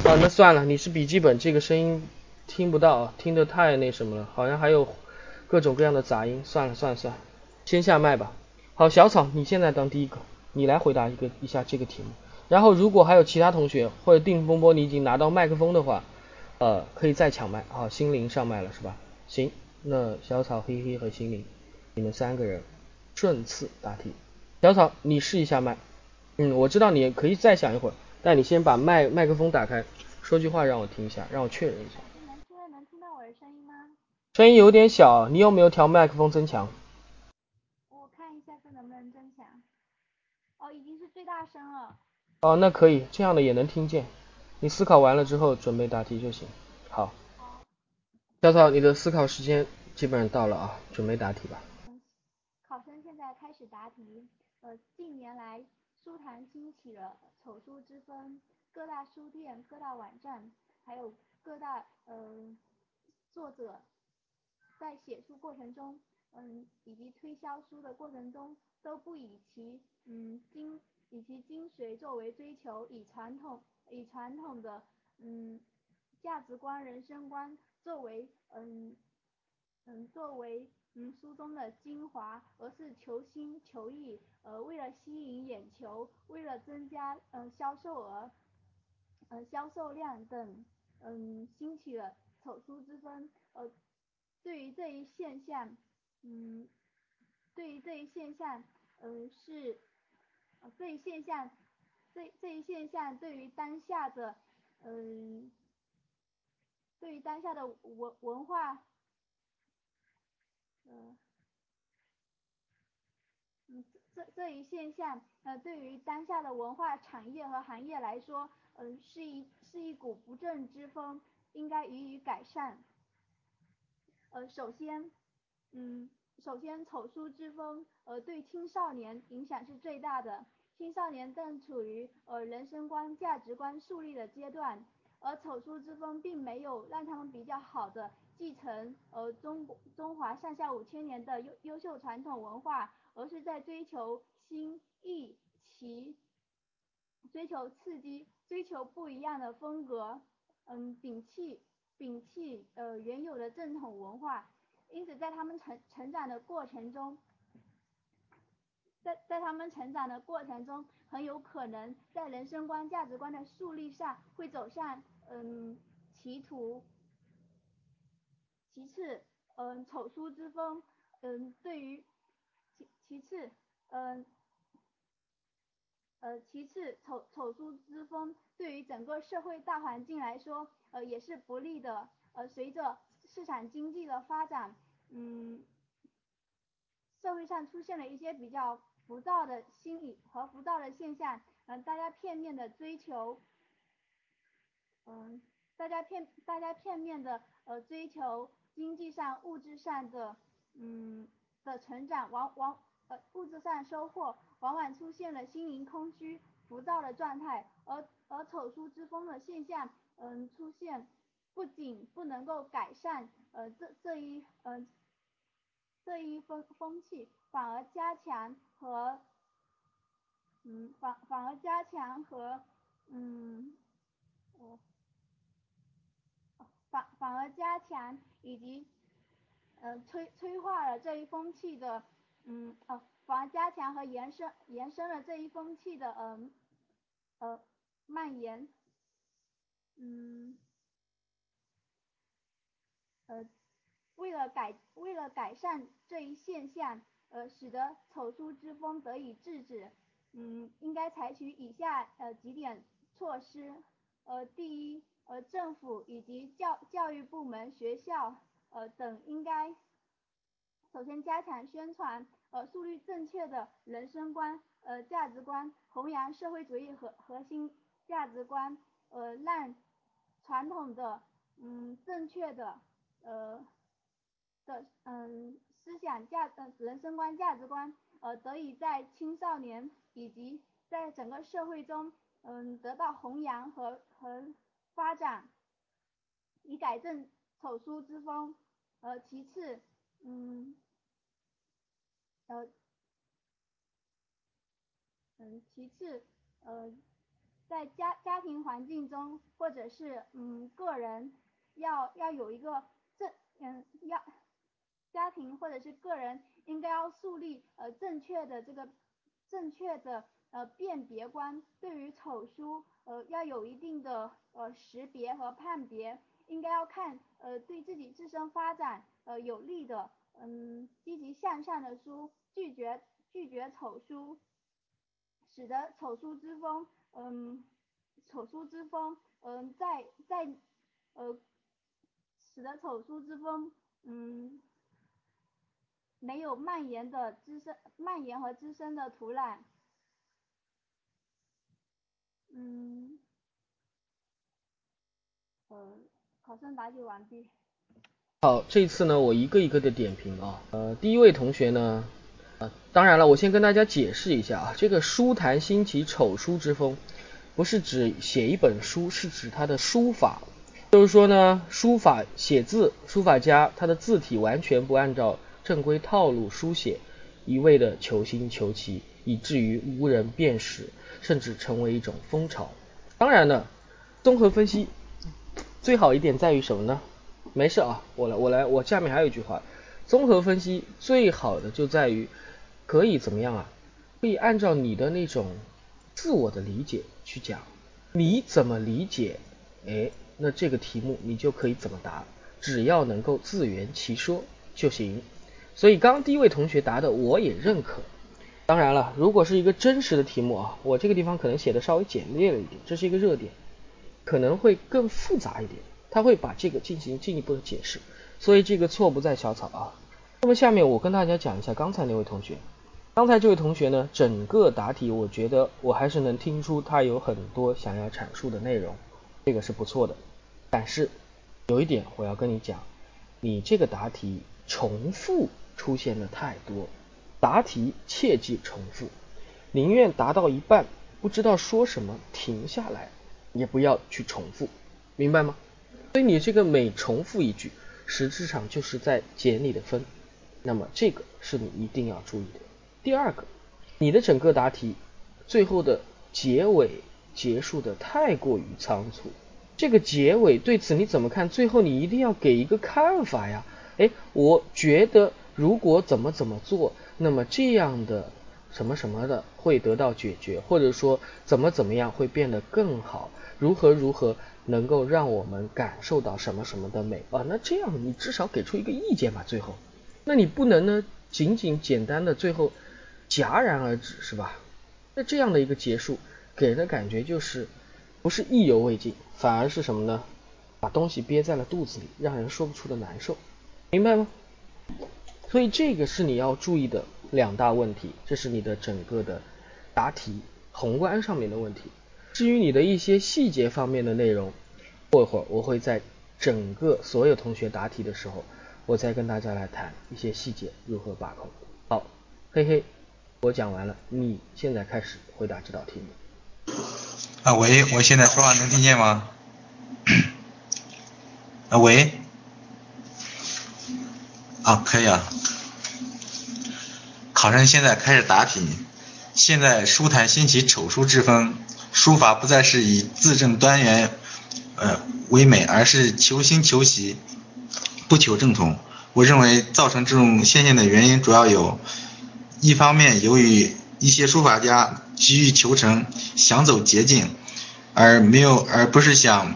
啊，那算了，你是笔记本，这个声音听不到，听得太那什么了，好像还有。各种各样的杂音，算了算了算了，先下麦吧。好，小草，你现在当第一个，你来回答一个一下这个题目。然后如果还有其他同学或者定风波，你已经拿到麦克风的话，呃，可以再抢麦。好，心灵上麦了是吧？行，那小草、嘿嘿和心灵，你们三个人顺次答题。小草，你试一下麦。嗯，我知道你可以再想一会儿，但你先把麦麦克风打开，说句话让我听一下，让我确认一下。能现在能听到我的声音吗？声音有点小，你有没有调麦克风增强？我看一下这能不能增强。哦，已经是最大声了。哦，那可以，这样的也能听见。你思考完了之后准备答题就行。好。好。小草，你的思考时间基本上到了啊，准备答题吧。考生现在开始答题。呃，近年来书坛兴起了丑书之风，各大书店、各大网站，还有各大呃作者。在写书过程中，嗯，以及推销书的过程中，都不以其嗯精以其精髓作为追求，以传统以传统的嗯价值观、人生观作为嗯嗯作为嗯书中的精华，而是求新求异，呃为了吸引眼球，为了增加嗯销售额、嗯销售量等，嗯兴起了丑书之风。呃，对于这一现象，嗯对于这一现象，嗯是这一现象，这这一现象对于当下的嗯对于当下的文文化。嗯，嗯，这这一现象，呃，对于当下的文化产业和行业来说，嗯，是一是一股不正之风，应该予以改善。呃，首先，嗯，首先丑书之风，呃，对青少年影响是最大的。青少年正处于呃人生观、价值观树立的阶段，而丑书之风并没有让他们比较好的。继承呃中中华上下五千年的优优秀传统文化，而是在追求新异奇，追求刺激，追求不一样的风格，嗯，摒弃摒弃呃原有的正统文化，因此在他们成成长的过程中，在在他们成长的过程中，很有可能在人生观价值观的树立上会走向嗯歧途。其次，嗯，丑书之风，嗯，对于其其次，嗯，呃，其次，丑丑书之风对于整个社会大环境来说，呃，也是不利的。呃，随着市场经济的发展，嗯，社会上出现了一些比较浮躁的心理和浮躁的现象，嗯，大家片面的追求，嗯，大家片大家片面的呃追求。经济上、物质上的，嗯，的成长，往往呃物质上收获，往往出现了心灵空虚、浮躁的状态，而而丑书之风的现象，嗯，出现不仅不能够改善呃这这一嗯这一风风气，反而加强和，嗯反反而加强和嗯。反反而加强以及，呃催催化了这一风气的，嗯哦反而加强和延伸延伸了这一风气的嗯呃蔓延，嗯，呃为了改为了改善这一现象，呃使得丑书之风得以制止，嗯应该采取以下呃几点措施，呃第一。呃，政府以及教教育部门、学校呃等应该首先加强宣传，呃，树立正确的人生观、呃价值观，弘扬社会主义核核心价值观，呃，让传统的嗯正确的呃的嗯思想价呃人生观价值观呃得以在青少年以及在整个社会中嗯得到弘扬和和。发展，以改正丑书之风。呃，其次，嗯，呃，嗯，其次，呃，在家家庭环境中，或者是嗯个人，要要有一个正，嗯，要家庭或者是个人应该要树立呃正确的这个正确的呃辨别观，对于丑书。呃，要有一定的呃识别和判别，应该要看呃对自己自身发展呃有利的，嗯，积极向上的书，拒绝拒绝丑书，使得丑书之风，嗯，丑书之风，嗯，在在呃，使得丑书之风，嗯，没有蔓延的滋生，蔓延和滋生的土壤。嗯，呃，考生答题完毕。好，这次呢，我一个一个的点评啊。呃，第一位同学呢，呃，当然了，我先跟大家解释一下啊，这个书坛兴起丑书之风，不是指写一本书，是指他的书法。就是说呢，书法写字，书法家他的字体完全不按照正规套路书写，一味的求新求奇。以至于无人辨识，甚至成为一种风潮。当然呢，综合分析最好一点在于什么呢？没事啊，我来我来，我下面还有一句话，综合分析最好的就在于可以怎么样啊？可以按照你的那种自我的理解去讲，你怎么理解，哎，那这个题目你就可以怎么答，只要能够自圆其说就行。所以刚刚第一位同学答的我也认可。当然了，如果是一个真实的题目啊，我这个地方可能写的稍微简略了一点，这是一个热点，可能会更复杂一点，他会把这个进行进一步的解释。所以这个错不在小草啊。那么下面我跟大家讲一下刚才那位同学。刚才这位同学呢，整个答题我觉得我还是能听出他有很多想要阐述的内容，这个是不错的。但是有一点我要跟你讲，你这个答题重复。出现的太多，答题切忌重复，宁愿答到一半不知道说什么停下来，也不要去重复，明白吗？所以你这个每重复一句，实质上就是在减你的分，那么这个是你一定要注意的。第二个，你的整个答题最后的结尾结束的太过于仓促，这个结尾对此你怎么看？最后你一定要给一个看法呀。哎，我觉得。如果怎么怎么做，那么这样的什么什么的会得到解决，或者说怎么怎么样会变得更好，如何如何能够让我们感受到什么什么的美啊？那这样你至少给出一个意见吧，最后，那你不能呢仅仅简单的最后戛然而止是吧？那这样的一个结束给人的感觉就是不是意犹未尽，反而是什么呢？把东西憋在了肚子里，让人说不出的难受，明白吗？所以这个是你要注意的两大问题，这是你的整个的答题宏观上面的问题。至于你的一些细节方面的内容，过一会儿我会在整个所有同学答题的时候，我再跟大家来谈一些细节如何把控。好，嘿嘿，我讲完了，你现在开始回答这道题目。啊喂，我现在说话能听见吗？(coughs) 啊喂。啊，可以啊。考生现在开始答题。现在书坛兴起丑书之风，书法不再是以字正端圆呃为美，而是求新求奇，不求正统。我认为造成这种现象的原因主要有，一方面由于一些书法家急于求成，想走捷径，而没有而不是想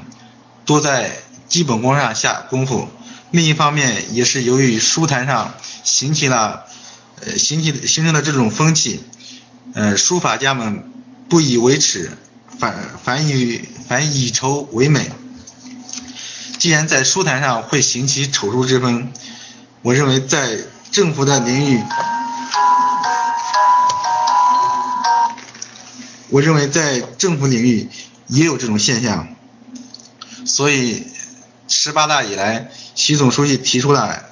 多在基本功上下功夫。另一方面，也是由于书坛上兴起了，呃，兴起形成的这种风气，呃，书法家们不以为耻，反反以反以丑为美。既然在书坛上会行起丑书之风，我认为在政府的领域，我认为在政府领域也有这种现象，所以十八大以来。习总书记提出了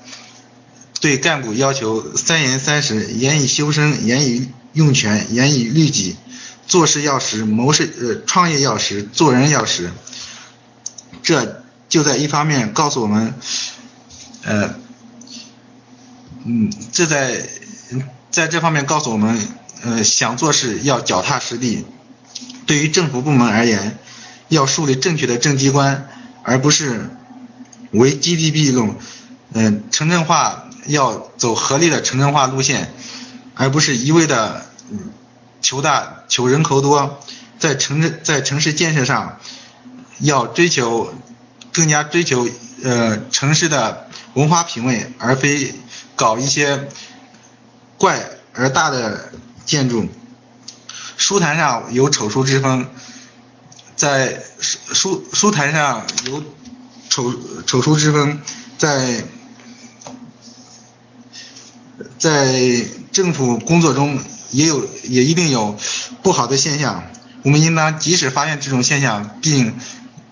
对干部要求三严三实：严以修身，严以用权，严以律己。做事要实，谋事呃创业要实，做人要实。这就在一方面告诉我们，呃，嗯，这在在这方面告诉我们，呃，想做事要脚踏实地。对于政府部门而言，要树立正确的政绩观，而不是。为 GDP 论，嗯，城镇化要走合理的城镇化路线，而不是一味的求大求人口多，在城镇在城市建设上要追求更加追求呃城市的文化品位，而非搞一些怪而大的建筑。书坛上有丑书之风，在书书书坛上有。丑丑书之风，在在政府工作中也有也一定有不好的现象，我们应当及时发现这种现象并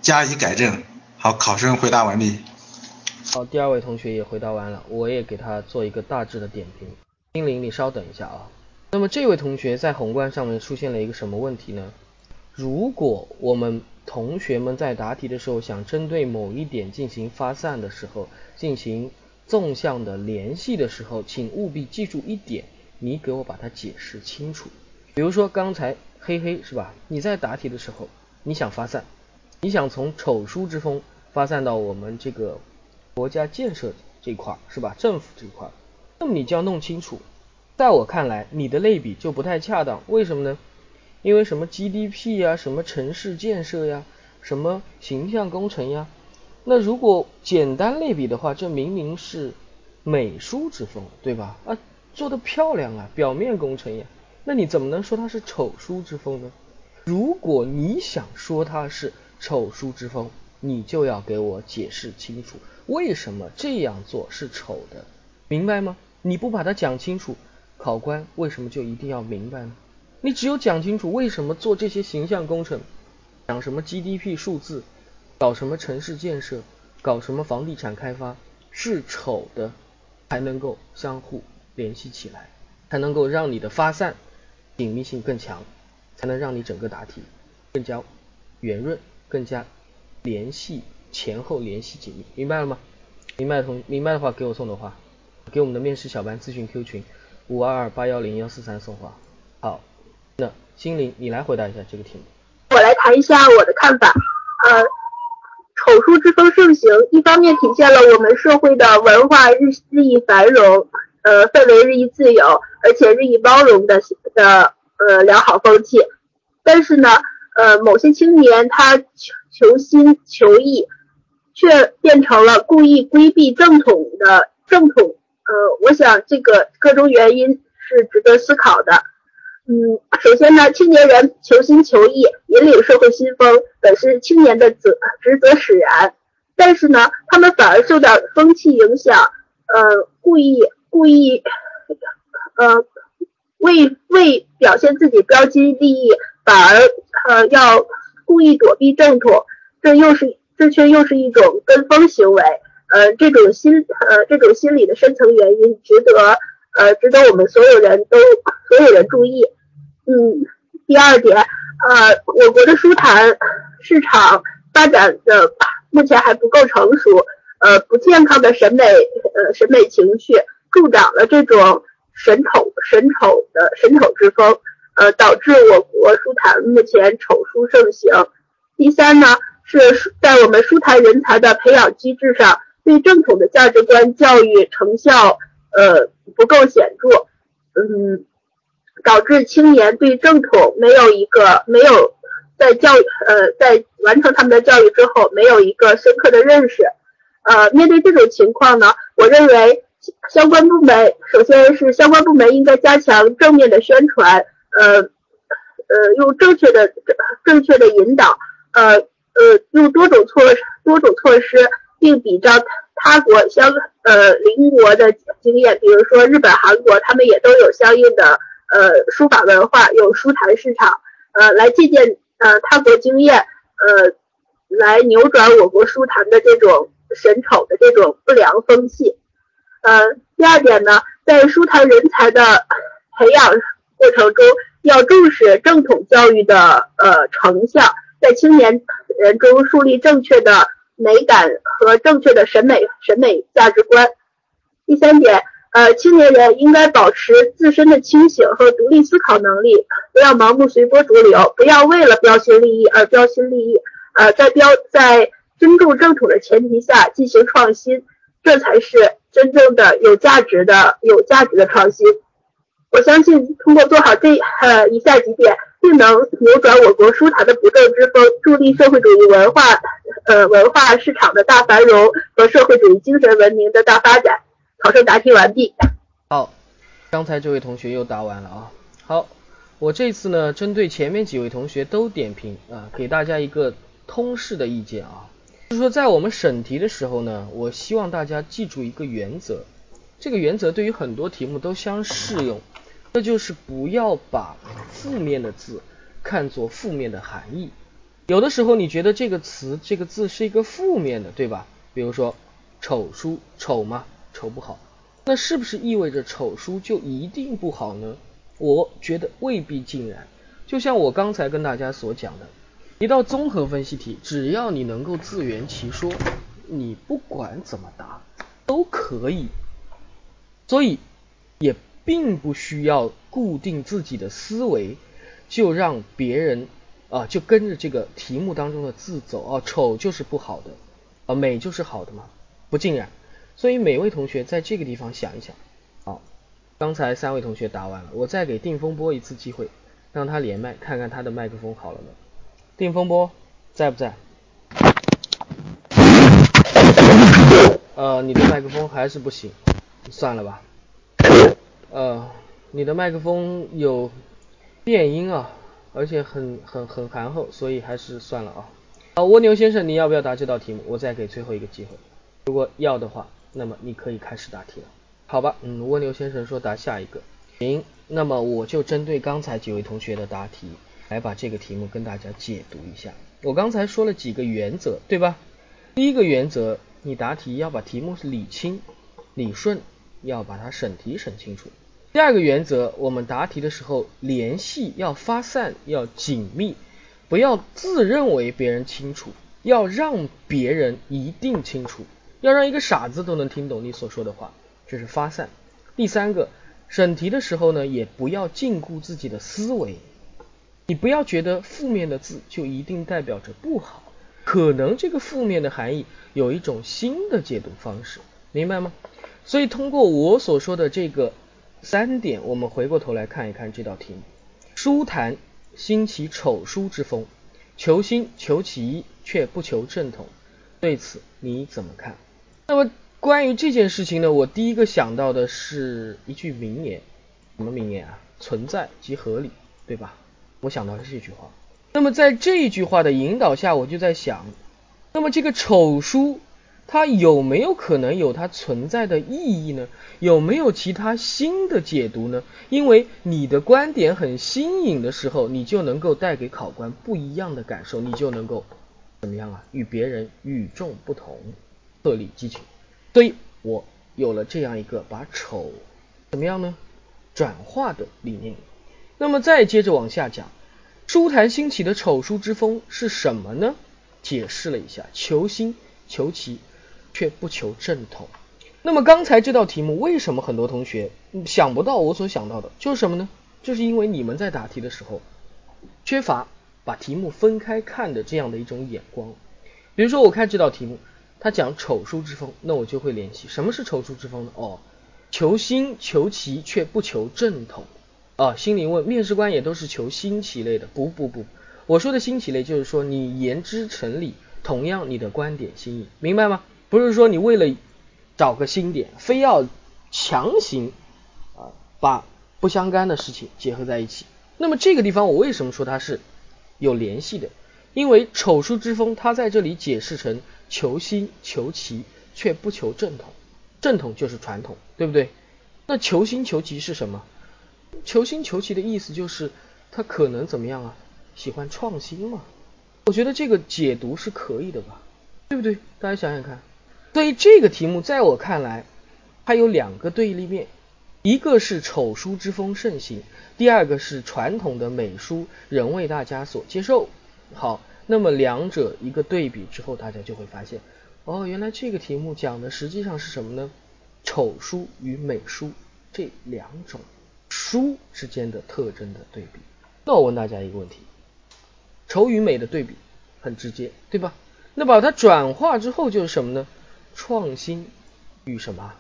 加以改正。好，考生回答完毕。好，第二位同学也回答完了，我也给他做一个大致的点评。丁玲，你稍等一下啊。那么这位同学在宏观上面出现了一个什么问题呢？如果我们同学们在答题的时候，想针对某一点进行发散的时候，进行纵向的联系的时候，请务必记住一点，你给我把它解释清楚。比如说刚才黑黑是吧？你在答题的时候，你想发散，你想从丑书之风发散到我们这个国家建设这块是吧？政府这块，那么你就要弄清楚，在我看来，你的类比就不太恰当。为什么呢？因为什么 GDP 呀，什么城市建设呀，什么形象工程呀，那如果简单类比的话，这明明是美书之风，对吧？啊，做的漂亮啊，表面工程呀。那你怎么能说它是丑书之风呢？如果你想说它是丑书之风，你就要给我解释清楚，为什么这样做是丑的，明白吗？你不把它讲清楚，考官为什么就一定要明白呢？你只有讲清楚为什么做这些形象工程，讲什么 GDP 数字，搞什么城市建设，搞什么房地产开发是丑的，才能够相互联系起来，才能够让你的发散。紧密性更强，才能让你整个答题更加圆润，更加联系前后联系紧密，明白了吗？明白的同明白的话给我送的话，给我们的面试小班咨询 Q 群五二二八幺零幺四三送话。好，那心灵你来回答一下这个题目。我来谈一下我的看法。呃，丑书之风盛行，一方面体现了我们社会的文化日日益繁荣。呃，氛围日益自由，而且日益包容的的呃良好风气，但是呢，呃，某些青年他求求新求异，却变成了故意规避正统的正统。呃，我想这个各种原因是值得思考的。嗯，首先呢，青年人求新求异，引领社会新风，本是青年的责职责使然，但是呢，他们反而受到风气影响，呃，故意。故意，呃，为为表现自己标新立异，反而呃要故意躲避正统，这又是这却又是一种跟风行为，呃，这种心呃这种心理的深层原因，值得呃值得我们所有人都所有人注意。嗯，第二点，呃，我国的书坛市场发展的目前还不够成熟，呃，不健康的审美呃审美情绪。助长了这种神丑神丑的神丑之风，呃，导致我国书坛目前丑书盛行。第三呢，是在我们书坛人才的培养机制上，对正统的价值观教育成效呃不够显著，嗯，导致青年对正统没有一个没有在教育呃在完成他们的教育之后没有一个深刻的认识，呃，面对这种情况呢，我认为。相关部门首先是相关部门应该加强正面的宣传，呃呃，用正确的正确的引导，呃呃，用多种措施多种措施，并比照他国相呃邻国的经验，比如说日本、韩国，他们也都有相应的呃书法文化，有书坛市场，呃，来借鉴呃他国经验，呃，来扭转我国书坛的这种审丑的这种不良风气。呃，第二点呢，在书坛人才的培养过程中，要重视正统教育的呃成效，在青年人中树立正确的美感和正确的审美审美价值观。第三点，呃，青年人应该保持自身的清醒和独立思考能力，不要盲目随波逐流，不要为了标新立异而标新立异，呃，在标在尊重正统的前提下进行创新，这才是。真正的有价值的、有价值的创新，我相信通过做好这呃以下几点，定能扭转我国书坛的不正之风，助力社会主义文化呃文化市场的大繁荣和社会主义精神文明的大发展。考生答题完毕。好，刚才这位同学又答完了啊。好，我这次呢，针对前面几位同学都点评啊，给大家一个通式的意见啊。就是说，在我们审题的时候呢，我希望大家记住一个原则，这个原则对于很多题目都相适用，那就是不要把负面的字看作负面的含义。有的时候你觉得这个词、这个字是一个负面的，对吧？比如说丑书，丑吗？丑不好，那是不是意味着丑书就一定不好呢？我觉得未必尽然。就像我刚才跟大家所讲的。一道综合分析题，只要你能够自圆其说，你不管怎么答都可以。所以也并不需要固定自己的思维，就让别人啊就跟着这个题目当中的字走啊，丑就是不好的啊，美就是好的嘛，不尽然。所以每位同学在这个地方想一想，好，刚才三位同学答完了，我再给定风波一次机会，让他连麦看看他的麦克风好了没？定风波在不在？呃，你的麦克风还是不行，算了吧。呃，你的麦克风有变音啊，而且很很很含厚，所以还是算了啊。啊，蜗牛先生，你要不要答这道题目？我再给最后一个机会，如果要的话，那么你可以开始答题了。好吧，嗯，蜗牛先生说答下一个。行，那么我就针对刚才几位同学的答题，来把这个题目跟大家解读一下。我刚才说了几个原则，对吧？第一个原则，你答题要把题目是理清、理顺，要把它审题审清楚。第二个原则，我们答题的时候联系要发散，要紧密，不要自认为别人清楚，要让别人一定清楚，要让一个傻子都能听懂你所说的话，这是发散。第三个，审题的时候呢，也不要禁锢自己的思维。你不要觉得负面的字就一定代表着不好，可能这个负面的含义有一种新的解读方式，明白吗？所以通过我所说的这个三点，我们回过头来看一看这道题目：书坛兴起丑书之风，求新求奇却不求正统，对此你怎么看？那么关于这件事情呢，我第一个想到的是一句名言，什么名言啊？存在即合理，对吧？我想到的是这句话，那么在这一句话的引导下，我就在想，那么这个丑书它有没有可能有它存在的意义呢？有没有其他新的解读呢？因为你的观点很新颖的时候，你就能够带给考官不一样的感受，你就能够怎么样啊？与别人与众不同，鹤立鸡群。所以我有了这样一个把丑怎么样呢？转化的理念。那么再接着往下讲，书坛兴起的丑书之风是什么呢？解释了一下，求新求奇，却不求正统。那么刚才这道题目，为什么很多同学想不到我所想到的？就是什么呢？就是因为你们在答题的时候，缺乏把题目分开看的这样的一种眼光。比如说，我看这道题目，它讲丑书之风，那我就会联系什么是丑书之风呢？哦，求新求奇，却不求正统。啊，心灵问面试官也都是求新奇类的，不不不，我说的新奇类就是说你言之成理，同样你的观点新颖，明白吗？不是说你为了找个新点，非要强行啊把不相干的事情结合在一起。那么这个地方我为什么说它是有联系的？因为丑书之风，它在这里解释成求新求奇，却不求正统，正统就是传统，对不对？那求新求奇是什么？求新求奇的意思就是他可能怎么样啊？喜欢创新嘛？我觉得这个解读是可以的吧？对不对？大家想想看。所以这个题目在我看来，它有两个对立面，一个是丑书之风盛行，第二个是传统的美书仍为大家所接受。好，那么两者一个对比之后，大家就会发现，哦，原来这个题目讲的实际上是什么呢？丑书与美书这两种。书之间的特征的对比，那我问大家一个问题：丑与美的对比很直接，对吧？那把它转化之后就是什么呢？创新与什么？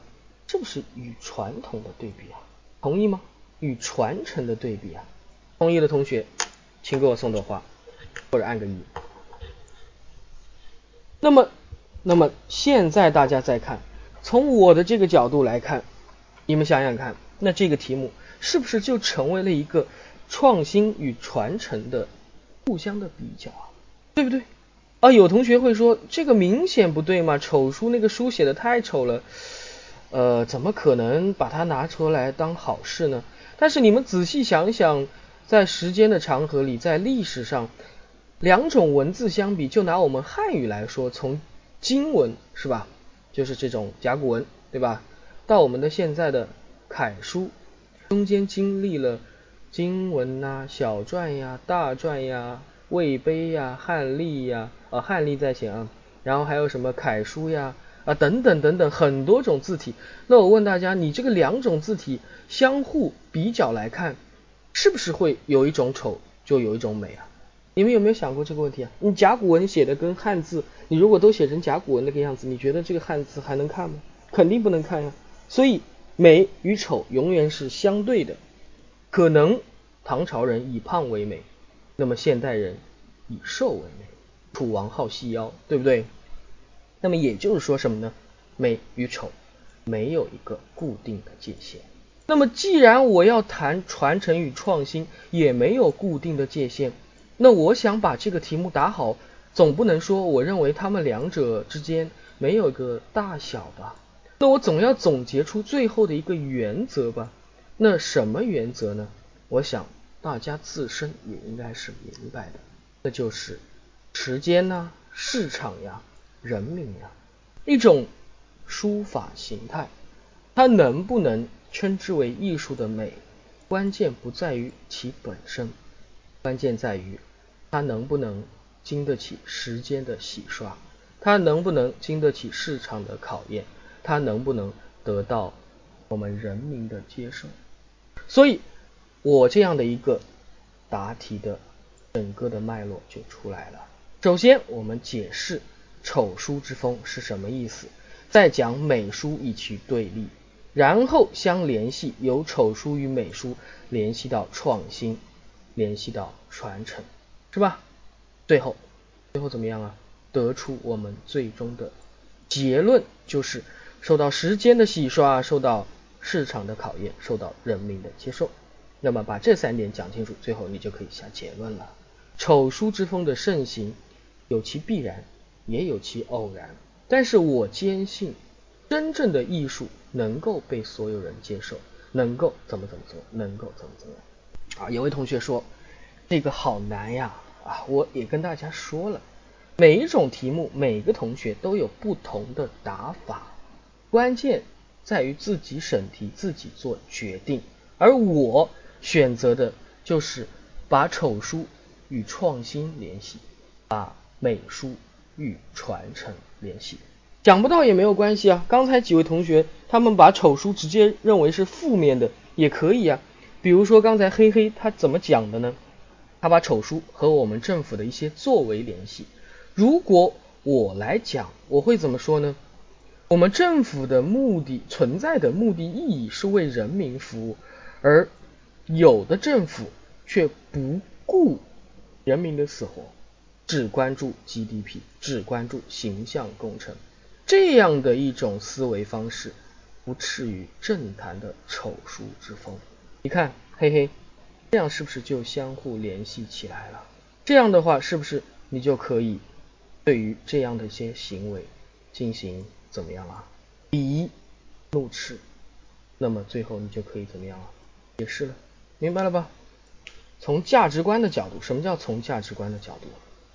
是不是与传统的对比啊？同意吗？与传承的对比啊？同意的同学，请给我送朵花或者按个一。那么，那么现在大家再看，从我的这个角度来看，你们想想看，那这个题目。是不是就成为了一个创新与传承的互相的比较啊？对不对？啊，有同学会说这个明显不对嘛，丑书那个书写的太丑了，呃，怎么可能把它拿出来当好事呢？但是你们仔细想想，在时间的长河里，在历史上，两种文字相比，就拿我们汉语来说，从金文是吧，就是这种甲骨文对吧，到我们的现在的楷书。中间经历了经文呐、小篆呀、大篆呀、魏碑呀、汉隶呀，呃汉隶在前啊，然后还有什么楷书呀、啊，等等等等，很多种字体。那我问大家，你这个两种字体相互比较来看，是不是会有一种丑就有一种美啊？你们有没有想过这个问题啊？你甲骨文写的跟汉字，你如果都写成甲骨文那个样子，你觉得这个汉字还能看吗？肯定不能看呀。所以美与丑永远是相对的。可能唐朝人以胖为美，那么现代人以瘦为美。楚王好细腰，对不对？那么也就是说什么呢？美与丑没有一个固定的界限。那么既然我要谈传承与创新，也没有固定的界限，那我想把这个题目打好，总不能说我认为他们两者之间没有一个大小吧？那我总要总结出最后的一个原则吧？那什么原则呢？我想大家自身也应该是明白的，那就是时间呐，市场呀。人民呀，一种书法形态，它能不能称之为艺术的美，关键不在于其本身，关键在于它能不能经得起时间的洗刷，它能不能经得起市场的考验，它能不能得到我们人民的接受。所以，我这样的一个答题的整个的脉络就出来了。首先，我们解释。丑书之风是什么意思？再讲美书以其对立，然后相联系，由丑书与美书联系到创新，联系到传承，是吧？最后，最后怎么样啊？得出我们最终的结论，就是受到时间的洗刷，受到市场的考验，受到人民的接受。那么把这三点讲清楚，最后你就可以下结论了。丑书之风的盛行有其必然。也有其偶然，但是我坚信，真正的艺术能够被所有人接受，能够怎么怎么做，能够怎么怎么样。啊，有位同学说这个好难呀，啊，我也跟大家说了，每一种题目，每个同学都有不同的答法，关键在于自己审题，自己做决定。而我选择的就是把丑书与创新联系，把美书。与传承联系，讲不到也没有关系啊。刚才几位同学他们把丑书直接认为是负面的，也可以啊。比如说刚才黑黑他怎么讲的呢？他把丑书和我们政府的一些作为联系。如果我来讲，我会怎么说呢？我们政府的目的存在的目的意义是为人民服务，而有的政府却不顾人民的死活。只关注 GDP，只关注形象工程，这样的一种思维方式，不次于政坛的丑书之风。你看，嘿嘿，这样是不是就相互联系起来了？这样的话，是不是你就可以对于这样的一些行为进行怎么样啊？以怒斥，那么最后你就可以怎么样啊？解释了，明白了吧？从价值观的角度，什么叫从价值观的角度？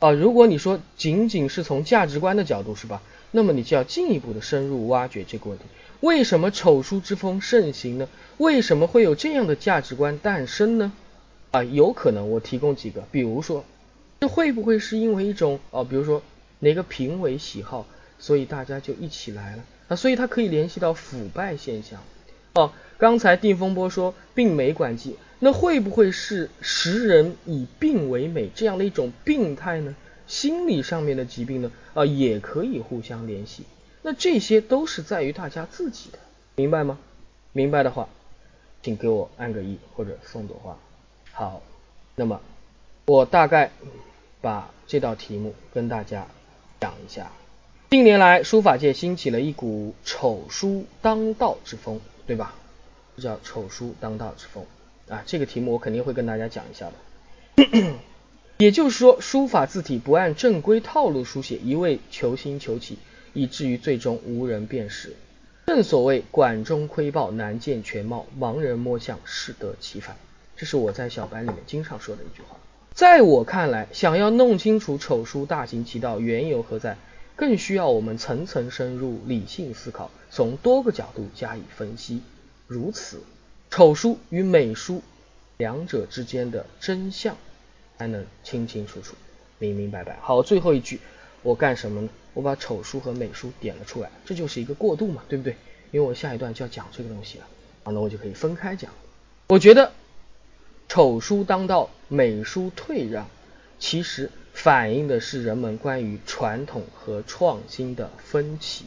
啊，如果你说仅仅是从价值观的角度是吧？那么你就要进一步的深入挖掘这个问题：为什么丑书之风盛行呢？为什么会有这样的价值观诞生呢？啊，有可能我提供几个，比如说，这会不会是因为一种啊，比如说哪个评委喜好，所以大家就一起来了啊？所以它可以联系到腐败现象。哦，刚才定风波说病美管记。那会不会是食人以病为美这样的一种病态呢？心理上面的疾病呢？啊，也可以互相联系。那这些都是在于大家自己的，明白吗？明白的话，请给我按个一或者送朵花。好，那么我大概把这道题目跟大家讲一下。近年来，书法界兴起了一股丑书当道之风，对吧？这叫丑书当道之风。啊，这个题目我肯定会跟大家讲一下的。(clears throat) 也就是说，书法字体不按正规套路书写，一味求新求奇，以至于最终无人辨识。正所谓管中窥豹，难见全貌；盲人摸象，适得其反。这是我在小白里面经常说的一句话。在我看来，想要弄清楚丑书大行其道缘由何在，更需要我们层层深入，理性思考，从多个角度加以分析。如此。丑书与美书两者之间的真相才能清清楚楚、明明白白。好，最后一句，我干什么呢？我把丑书和美书点了出来，这就是一个过渡嘛，对不对？因为我下一段就要讲这个东西了，好，那我就可以分开讲。我觉得丑书当道，美书退让，其实反映的是人们关于传统和创新的分歧。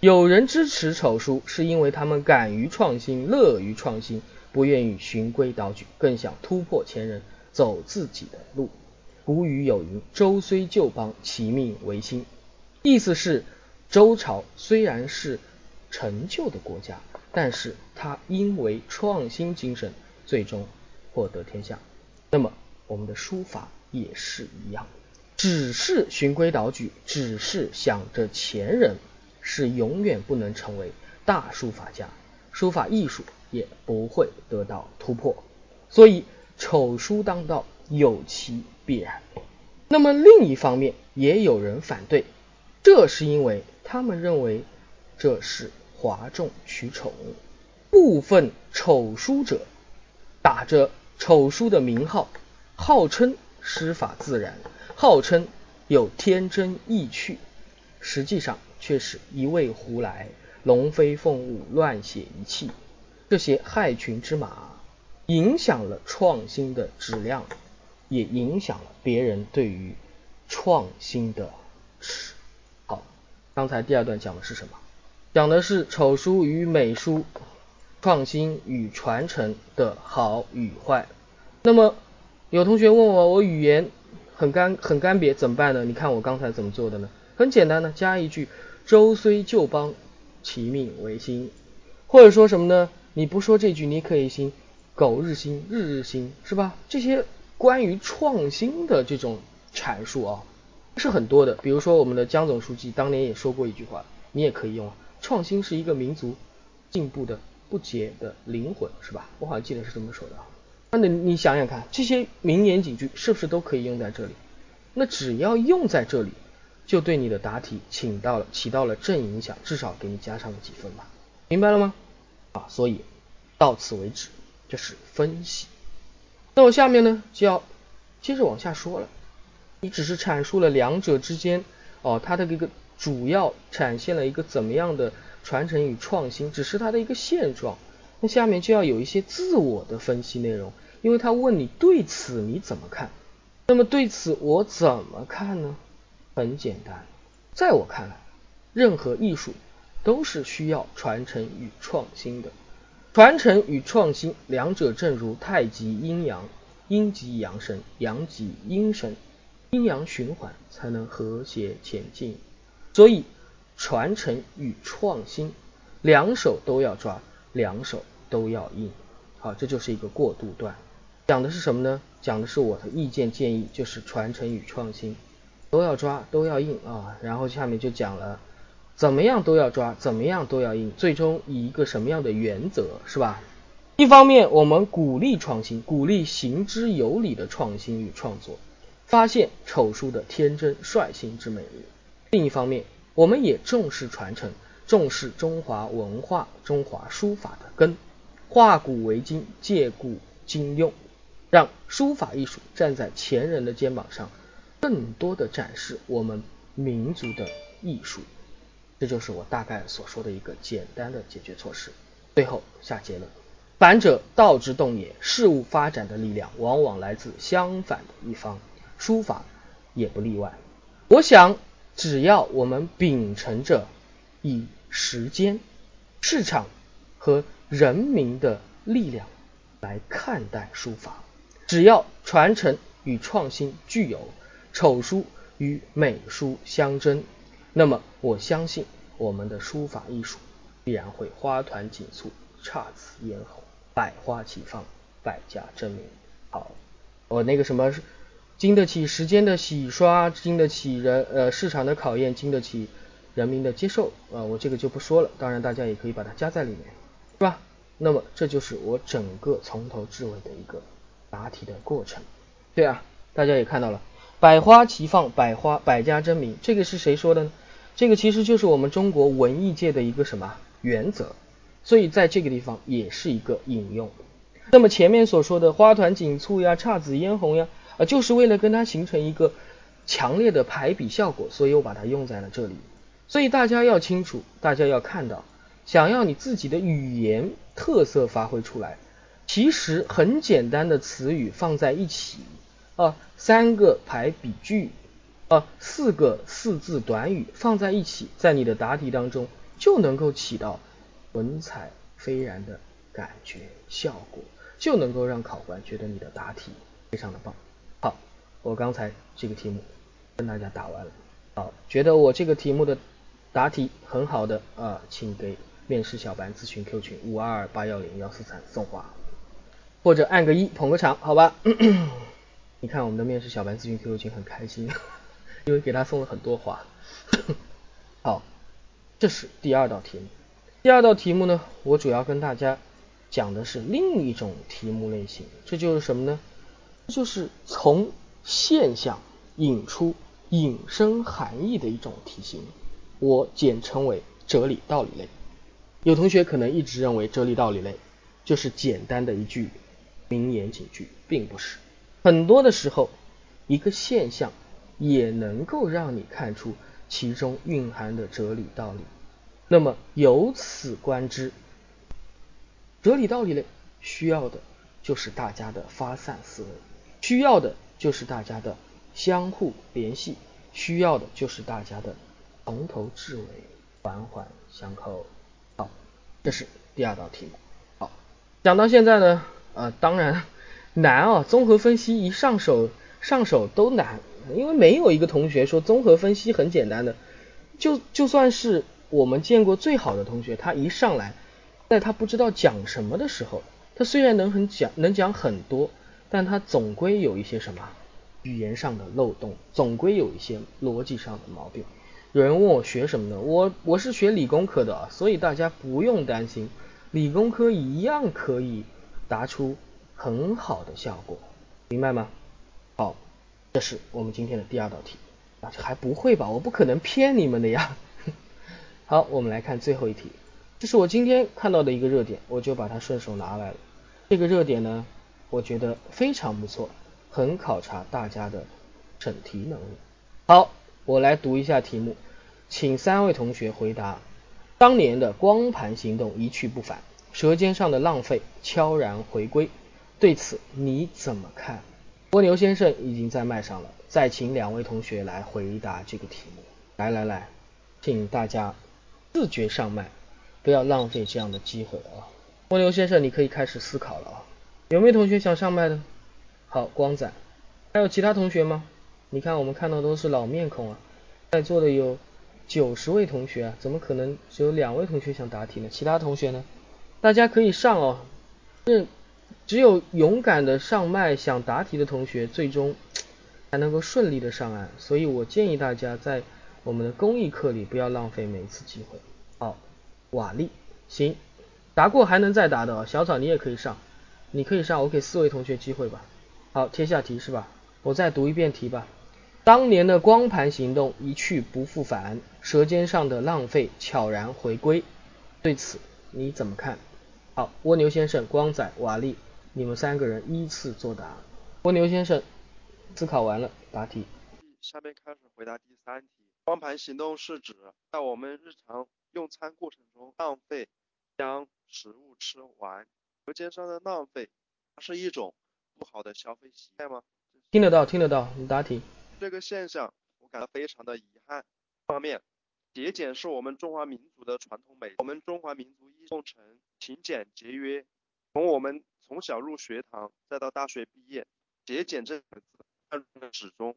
有人支持丑书，是因为他们敢于创新，乐于创新，不愿意循规蹈矩，更想突破前人，走自己的路。古语有云：“周虽旧邦，其命维新。”意思是，周朝虽然是陈旧的国家，但是它因为创新精神，最终获得天下。那么，我们的书法也是一样，只是循规蹈矩，只是想着前人，是永远不能成为大书法家，书法艺术也不会得到突破。所以，丑书当道有其必然。那么，另一方面，也有人反对。这是因为他们认为这是哗众取宠，部分丑书者打着丑书的名号，号称诗法自然，号称有天真意趣，实际上却是一味胡来，龙飞凤舞，乱写一气。这些害群之马，影响了创新的质量，也影响了别人对于创新的。刚才第二段讲的是什么？讲的是丑书与美书创新与传承的好与坏。那么有同学问我，我语言很干很干瘪怎么办呢？你看我刚才怎么做的呢？很简单的，加一句“周虽旧邦，其命维新”，或者说什么呢？你不说这句，你可以兴“苟日新，日日新”，是吧？这些关于创新的这种阐述啊。是很多的，比如说我们的江总书记当年也说过一句话，你也可以用啊。创新是一个民族进步的不竭的灵魂，是吧？我好像记得是这么说的啊。那你你想想看，这些名言警句是不是都可以用在这里？那只要用在这里，就对你的答题起到了起到了正影响，至少给你加上了几分吧。明白了吗？啊，所以到此为止，这是分析。那我下面呢就要接着往下说了。你只是阐述了两者之间哦，它的这个主要展现了一个怎么样的传承与创新，只是它的一个现状。那下面就要有一些自我的分析内容，因为他问你对此你怎么看？那么对此我怎么看呢？很简单，在我看来，任何艺术都是需要传承与创新的。传承与创新两者正如太极阴阳，阴极阳生，阳极阴生。阴阳循环才能和谐前进，所以传承与创新两手都要抓，两手都要硬。好，这就是一个过渡段，讲的是什么呢？讲的是我的意见建议，就是传承与创新都要抓，都要硬啊。然后下面就讲了怎么样都要抓，怎么样都要硬，最终以一个什么样的原则，是吧？一方面我们鼓励创新，鼓励行之有理的创新与创作。发现丑书的天真率性之美。另一方面，我们也重视传承，重视中华文化、中华书法的根，化古为今，借古今用，让书法艺术站在前人的肩膀上，更多的展示我们民族的艺术。这就是我大概所说的一个简单的解决措施。最后下结论：反者道之动也。事物发展的力量往往来自相反的一方。书法也不例外。我想，只要我们秉承着以时间、市场和人民的力量来看待书法，只要传承与创新具有丑书与美书相争，那么我相信我们的书法艺术必然会花团锦簇、姹紫嫣红、百花齐放、百家争鸣。好，我那个什么。经得起时间的洗刷，经得起人呃市场的考验，经得起人民的接受啊，我这个就不说了。当然，大家也可以把它加在里面，是吧？那么这就是我整个从头至尾的一个答题的过程。对啊，大家也看到了，百花齐放，百花百家争鸣，这个是谁说的呢？这个其实就是我们中国文艺界的一个什么原则，所以在这个地方也是一个引用。那么前面所说的花团锦簇呀，姹紫嫣红呀。啊，就是为了跟它形成一个强烈的排比效果，所以我把它用在了这里。所以大家要清楚，大家要看到，想要你自己的语言特色发挥出来，其实很简单的词语放在一起啊，三个排比句啊，四个四字短语放在一起，在你的答题当中就能够起到文采斐然的感觉效果，就能够让考官觉得你的答题非常的棒。好，我刚才这个题目跟大家答完了，好，觉得我这个题目的。答题很好的啊，请给面试小白咨询 Q 群五二二八幺零幺四三送花，或者按个一捧个场，好吧？(coughs) 你看我们的面试小白咨询 QQ 群很开心，因为给他送了很多花。(coughs) 好，这是第二道题目。第二道题目呢，我主要跟大家讲的是另一种题目类型，这就是什么呢？就是从现象引出引申含义的一种题型。我简称为哲理道理类。有同学可能一直认为哲理道理类就是简单的一句名言警句，并不是。很多的时候，一个现象也能够让你看出其中蕴含的哲理道理。那么由此观之，哲理道理呢需要的就是大家的发散思维，需要的就是大家的相互联系，需要的就是大家的。从头至尾环环相扣。好，这是第二道题目。好，讲到现在呢，呃，当然难啊，综合分析一上手上手都难，因为没有一个同学说综合分析很简单的。就就算是我们见过最好的同学，他一上来，在他不知道讲什么的时候，他虽然能很讲能讲很多，但他总归有一些什么语言上的漏洞，总归有一些逻辑上的毛病。有人问我学什么呢？我我是学理工科的啊，所以大家不用担心，理工科一样可以答出很好的效果，明白吗？好，这是我们今天的第二道题，啊还不会吧？我不可能骗你们的呀。(laughs) 好，我们来看最后一题，这是我今天看到的一个热点，我就把它顺手拿来了。这个热点呢，我觉得非常不错，很考察大家的审题能力。好。我来读一下题目，请三位同学回答：当年的光盘行动一去不返，舌尖上的浪费悄然回归，对此你怎么看？蜗牛先生已经在麦上了，再请两位同学来回答这个题目。来来来，请大家自觉上麦，不要浪费这样的机会啊！蜗牛先生，你可以开始思考了啊！有没有同学想上麦的？好，光仔，还有其他同学吗？你看，我们看到都是老面孔啊，在座的有九十位同学啊，怎么可能只有两位同学想答题呢？其他同学呢？大家可以上哦，这只有勇敢的上麦想答题的同学，最终才能够顺利的上岸。所以我建议大家在我们的公益课里不要浪费每一次机会。好，瓦力，行，答过还能再答的，哦小草你也可以上，你可以上，我给四位同学机会吧。好，贴下题是吧？我再读一遍题吧。当年的光盘行动一去不复返，舌尖上的浪费悄然回归，对此你怎么看？好，蜗牛先生、光仔、瓦力，你们三个人依次作答。蜗牛先生，思考完了，答题。下面开始回答第三题。光盘行动是指在我们日常用餐过程中浪费将食物吃完，舌尖上的浪费它是一种不好的消费习惯吗？听得到，听得到，你答题。这个现象我感到非常的遗憾。方面，节俭是我们中华民族的传统美德，我们中华民族一奉承勤俭节约。从我们从小入学堂，再到大学毕业，节俭这两个字贯入始终。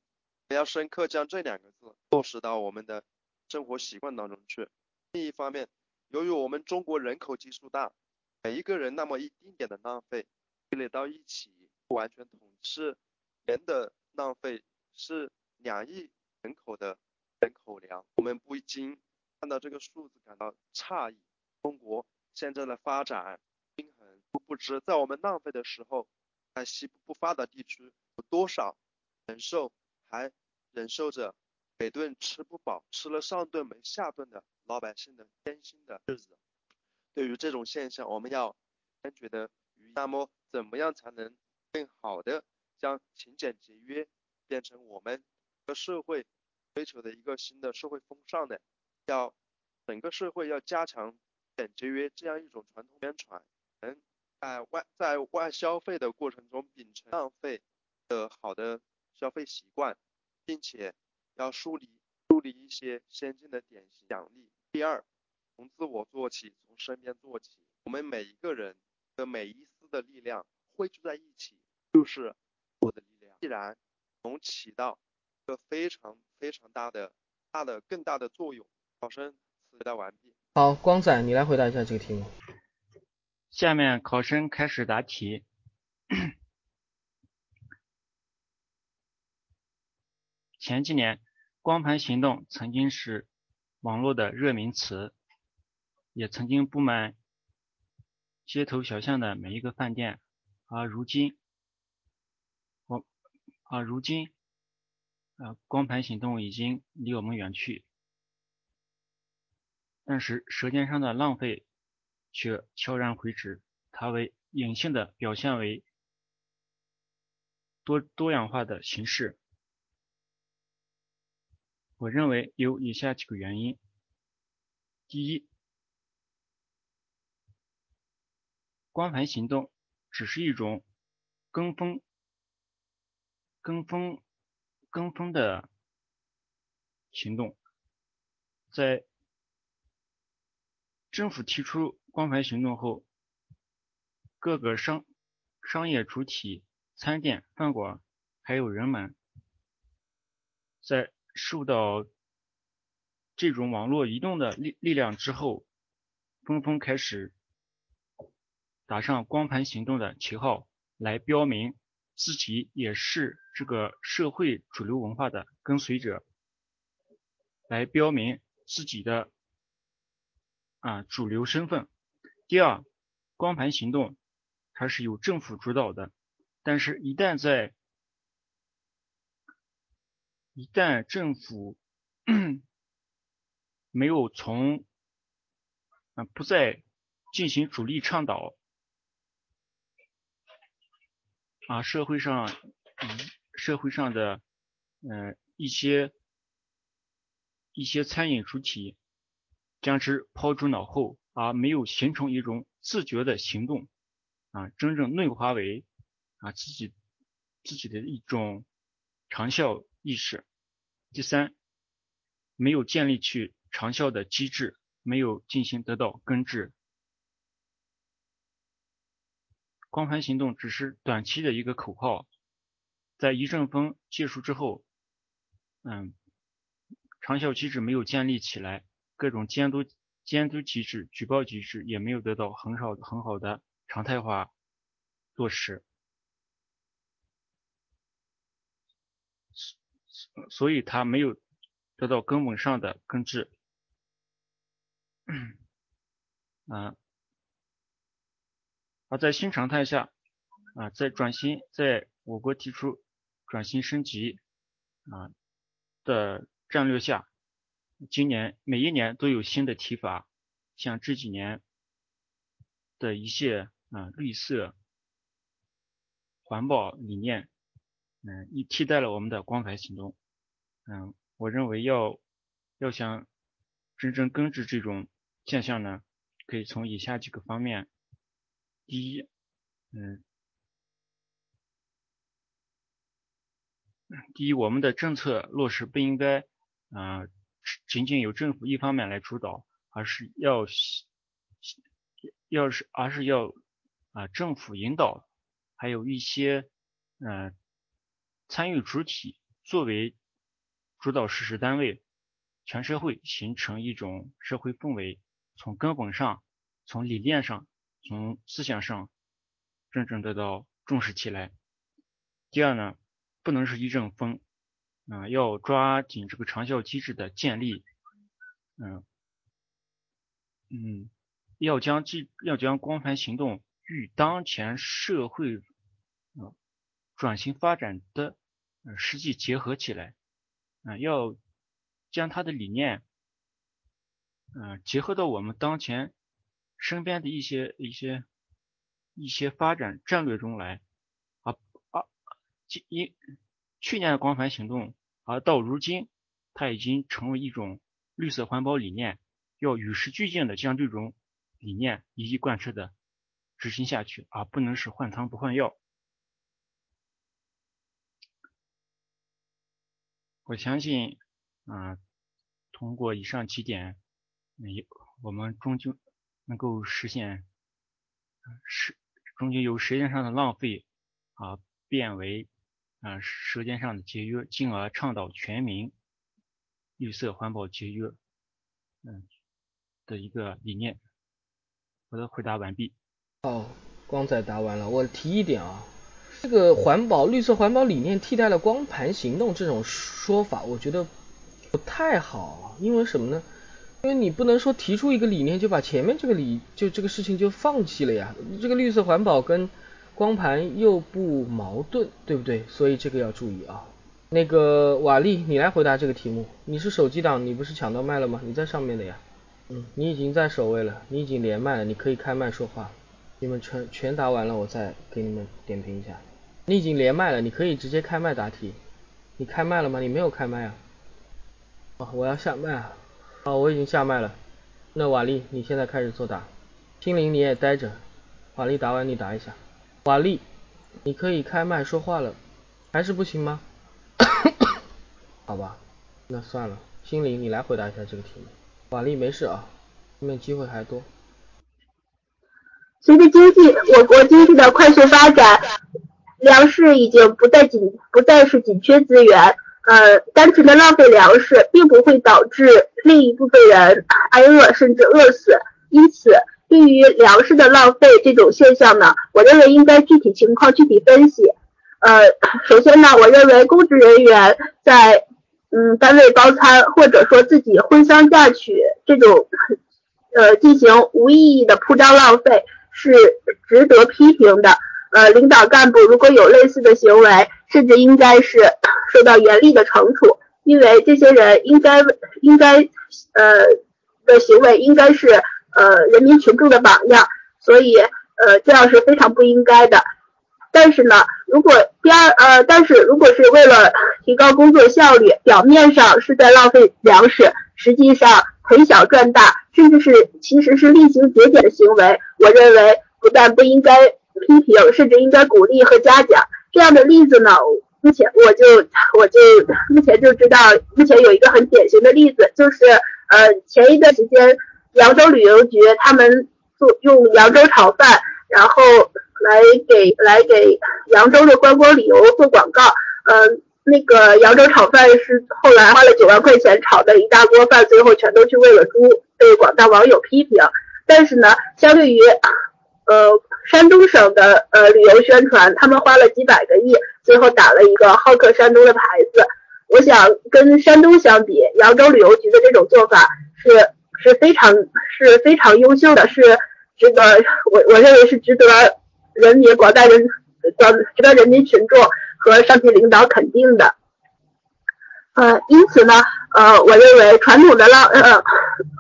我要深刻将这两个字落实到我们的生活习惯当中去。另一方面，由于我们中国人口基数大，每一个人那么一丁点的浪费积累到一起，不完全统计人的浪费。是两亿人口的人口粮，我们不禁看到这个数字感到诧异。中国现在的发展均衡，不知在我们浪费的时候，在西部不发达地区有多少忍受还忍受着每顿吃不饱，吃了上顿没下顿的老百姓的艰辛的日子。对于这种现象，我们要坚决的予以。那么，怎么样才能更好的将勤俭节约？变成我们个社会追求的一个新的社会风尚呢，要整个社会要加强简节约这样一种传统宣传，能在外在外消费的过程中秉承浪费的好的消费习惯，并且要树立树立一些先进的典型奖励。第二，从自我做起，从身边做起，我们每一个人的每一丝的力量汇聚在一起，就是我的力量，既然能起到个非常非常大的大的更大的作用。考生回答完毕。好，光仔，你来回答一下这个题目。下面考生开始答题。前几年，光盘行动曾经是网络的热名词，也曾经布满街头小巷的每一个饭店。而如今，我而如今，呃，光盘行动已经离我们远去，但是舌尖上的浪费却悄然回止。它为隐性的表现为多多样化的形式。我认为有以下几个原因：第一，光盘行动只是一种跟风、跟风、跟风的行动。在政府提出光盘行动后，各个商商业主体、餐店、饭馆，还有人们，在受到这种网络移动的力力量之后，纷纷开始打上光盘行动的旗号，来标明自己也是这个社会主流文化的跟随者，来标明自己的啊主流身份。第二，光盘行动它是由政府主导的，但是一旦在一旦政府没有从啊不再进行主力倡导啊社会上社会上的嗯一些一些餐饮主体将之抛诸脑后，而没有形成一种自觉的行动啊真正内化为啊自己自己的一种长效。意识，第三，没有建立起长效的机制，没有进行得到根治。光盘行动只是短期的一个口号，在一阵风结束之后，嗯，长效机制没有建立起来，各种监督监督机制、举报机制也没有得到很好很好的常态化落实。所以它没有得到根本上的根治，啊，(coughs) 而在新常态下，啊，在转型，在我国提出转型升级啊的战略下，今年每一年都有新的提法，像这几年的一些啊绿色环保理念，嗯，一替代了我们的光盘行动。嗯，我认为要要想真正根治这种现象呢，可以从以下几个方面。第一，嗯，第一，我们的政策落实不应该啊仅仅由政府一方面来主导，而是要要是而是要啊政府引导，还有一些嗯参与主体作为。主导实施单位，全社会形成一种社会氛围，从根本上、从理念上、从思想上，真正得到重视起来。第二呢，不能是一阵风，啊，要抓紧这个长效机制的建立，嗯嗯，要将这要将光盘行动与当前社会啊转型发展的实际结合起来。啊，要将他的理念，嗯，结合到我们当前身边的一些一些一些发展战略中来，啊啊，今一去年的光盘行动而到如今，它已经成为一种绿色环保理念，要与时俱进的将这种理念一一贯彻的执行下去，而不能是换汤不换药。我相信，啊，通过以上几点，有我们终究能够实现，是中间由时间上的浪费啊变为啊舌尖上的节约，进而倡导全民绿色环保节约，嗯的一个理念。我的回答完毕。哦，光仔答完了。我提一点啊。这个环保绿色环保理念替代了光盘行动这种说法，我觉得不太好。因为什么呢？因为你不能说提出一个理念就把前面这个理就这个事情就放弃了呀。这个绿色环保跟光盘又不矛盾，对不对？所以这个要注意啊。那个瓦力，你来回答这个题目。你是手机党，你不是抢到麦了吗？你在上面的呀。嗯，你已经在首位了，你已经连麦了，你可以开麦说话。你们全全答完了，我再给你们点评一下。你已经连麦了，你可以直接开麦答题。你开麦了吗？你没有开麦啊。哦，我要下麦啊。好，我已经下麦了。那瓦力，你现在开始作答。心灵你也待着。瓦力答完你答一下。瓦力，你可以开麦说话了，还是不行吗？好吧，那算了。心灵，你来回答一下这个题目。瓦力没事啊，后面机会还多。随着经济，我国经济的快速发展，粮食已经不再紧，不再是紧缺资源。呃，单纯的浪费粮食，并不会导致另一部分人挨饿甚至饿死。因此，对于粮食的浪费这种现象呢，我认为应该具体情况具体分析。呃，首先呢，我认为公职人员在嗯单位包餐，或者说自己婚丧嫁娶这种呃进行无意义的铺张浪费。是值得批评的。呃，领导干部如果有类似的行为，甚至应该是受到严厉的惩处，因为这些人应该应该呃的行为应该是呃人民群众的榜样，所以呃这样是非常不应该的。但是呢，如果第二呃，但是如果是为了提高工作效率，表面上是在浪费粮食，实际上赔小赚大。甚至是其实是厉行节俭的行为，我认为不但不应该批评，甚至应该鼓励和嘉奖。这样的例子呢，目前我就我就目前就知道，目前有一个很典型的例子，就是呃前一段时间扬州旅游局他们做用扬州炒饭，然后来给来给扬州的观光旅游做广告，嗯。那个扬州炒饭是后来花了九万块钱炒的一大锅饭，最后全都去喂了猪，被广大网友批评。但是呢，相对于呃山东省的呃旅游宣传，他们花了几百个亿，最后打了一个好客山东的牌子。我想跟山东相比，扬州旅游局的这种做法是是非常是非常优秀的，是值得我我认为是值得人民广大人广值得人民群众。和上级领导肯定的，呃，因此呢，呃，我认为传统的浪，呃，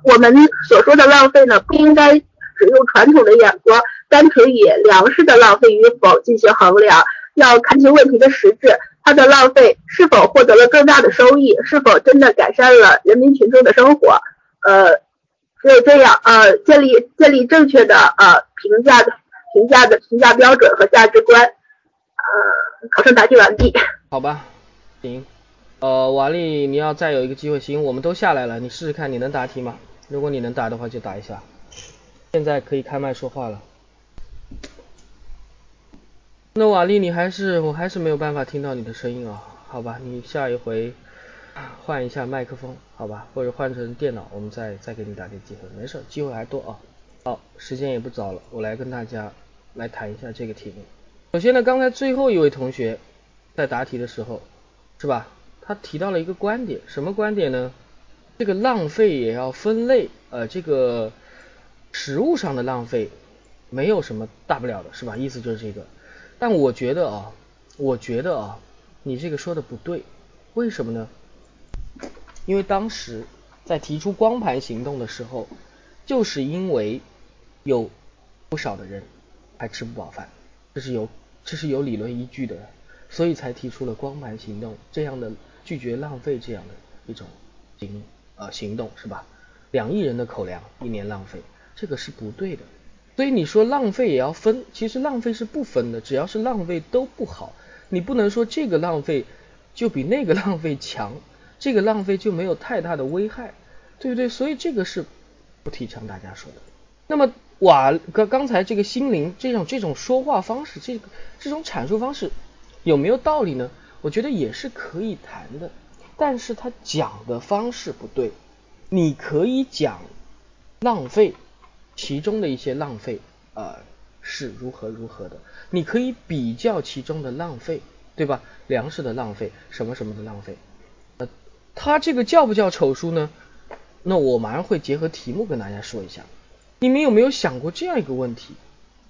我们所说的浪费呢，不应该只用传统的眼光，单纯以粮食的浪费与否进行衡量，要看清问题的实质，它的浪费是否获得了更大的收益，是否真的改善了人民群众的生活，呃，只有这样，呃，建立建立正确的呃评价的评价的评价标准和价值观。呃，考生答题完毕。(laughs) 好吧，行。呃，瓦力，你要再有一个机会，行，我们都下来了，你试试看你能答题吗？如果你能答的话，就答一下。现在可以开麦说话了。那瓦力，你还是，我还是没有办法听到你的声音啊。好吧，你下一回换一下麦克风，好吧，或者换成电脑，我们再再给你答题机会。没事，机会还多啊。好，时间也不早了，我来跟大家来谈一下这个题目。首先呢，刚才最后一位同学在答题的时候，是吧？他提到了一个观点，什么观点呢？这个浪费也要分类，呃，这个食物上的浪费没有什么大不了的，是吧？意思就是这个。但我觉得啊，我觉得啊，你这个说的不对，为什么呢？因为当时在提出光盘行动的时候，就是因为有不少的人还吃不饱饭。这是有这是有理论依据的，所以才提出了光盘行动这样的拒绝浪费这样的一种行呃行动是吧？两亿人的口粮一年浪费，这个是不对的。所以你说浪费也要分，其实浪费是不分的，只要是浪费都不好。你不能说这个浪费就比那个浪费强，(laughs) 这个浪费就没有太大的危害，对不对？所以这个是不提倡大家说的。那么瓦刚刚才这个心灵这种这种说话方式，这个这种阐述方式有没有道理呢？我觉得也是可以谈的，但是他讲的方式不对。你可以讲浪费，其中的一些浪费，呃，是如何如何的，你可以比较其中的浪费，对吧？粮食的浪费，什么什么的浪费，呃，他这个叫不叫丑书呢？那我马上会结合题目跟大家说一下。你们有没有想过这样一个问题？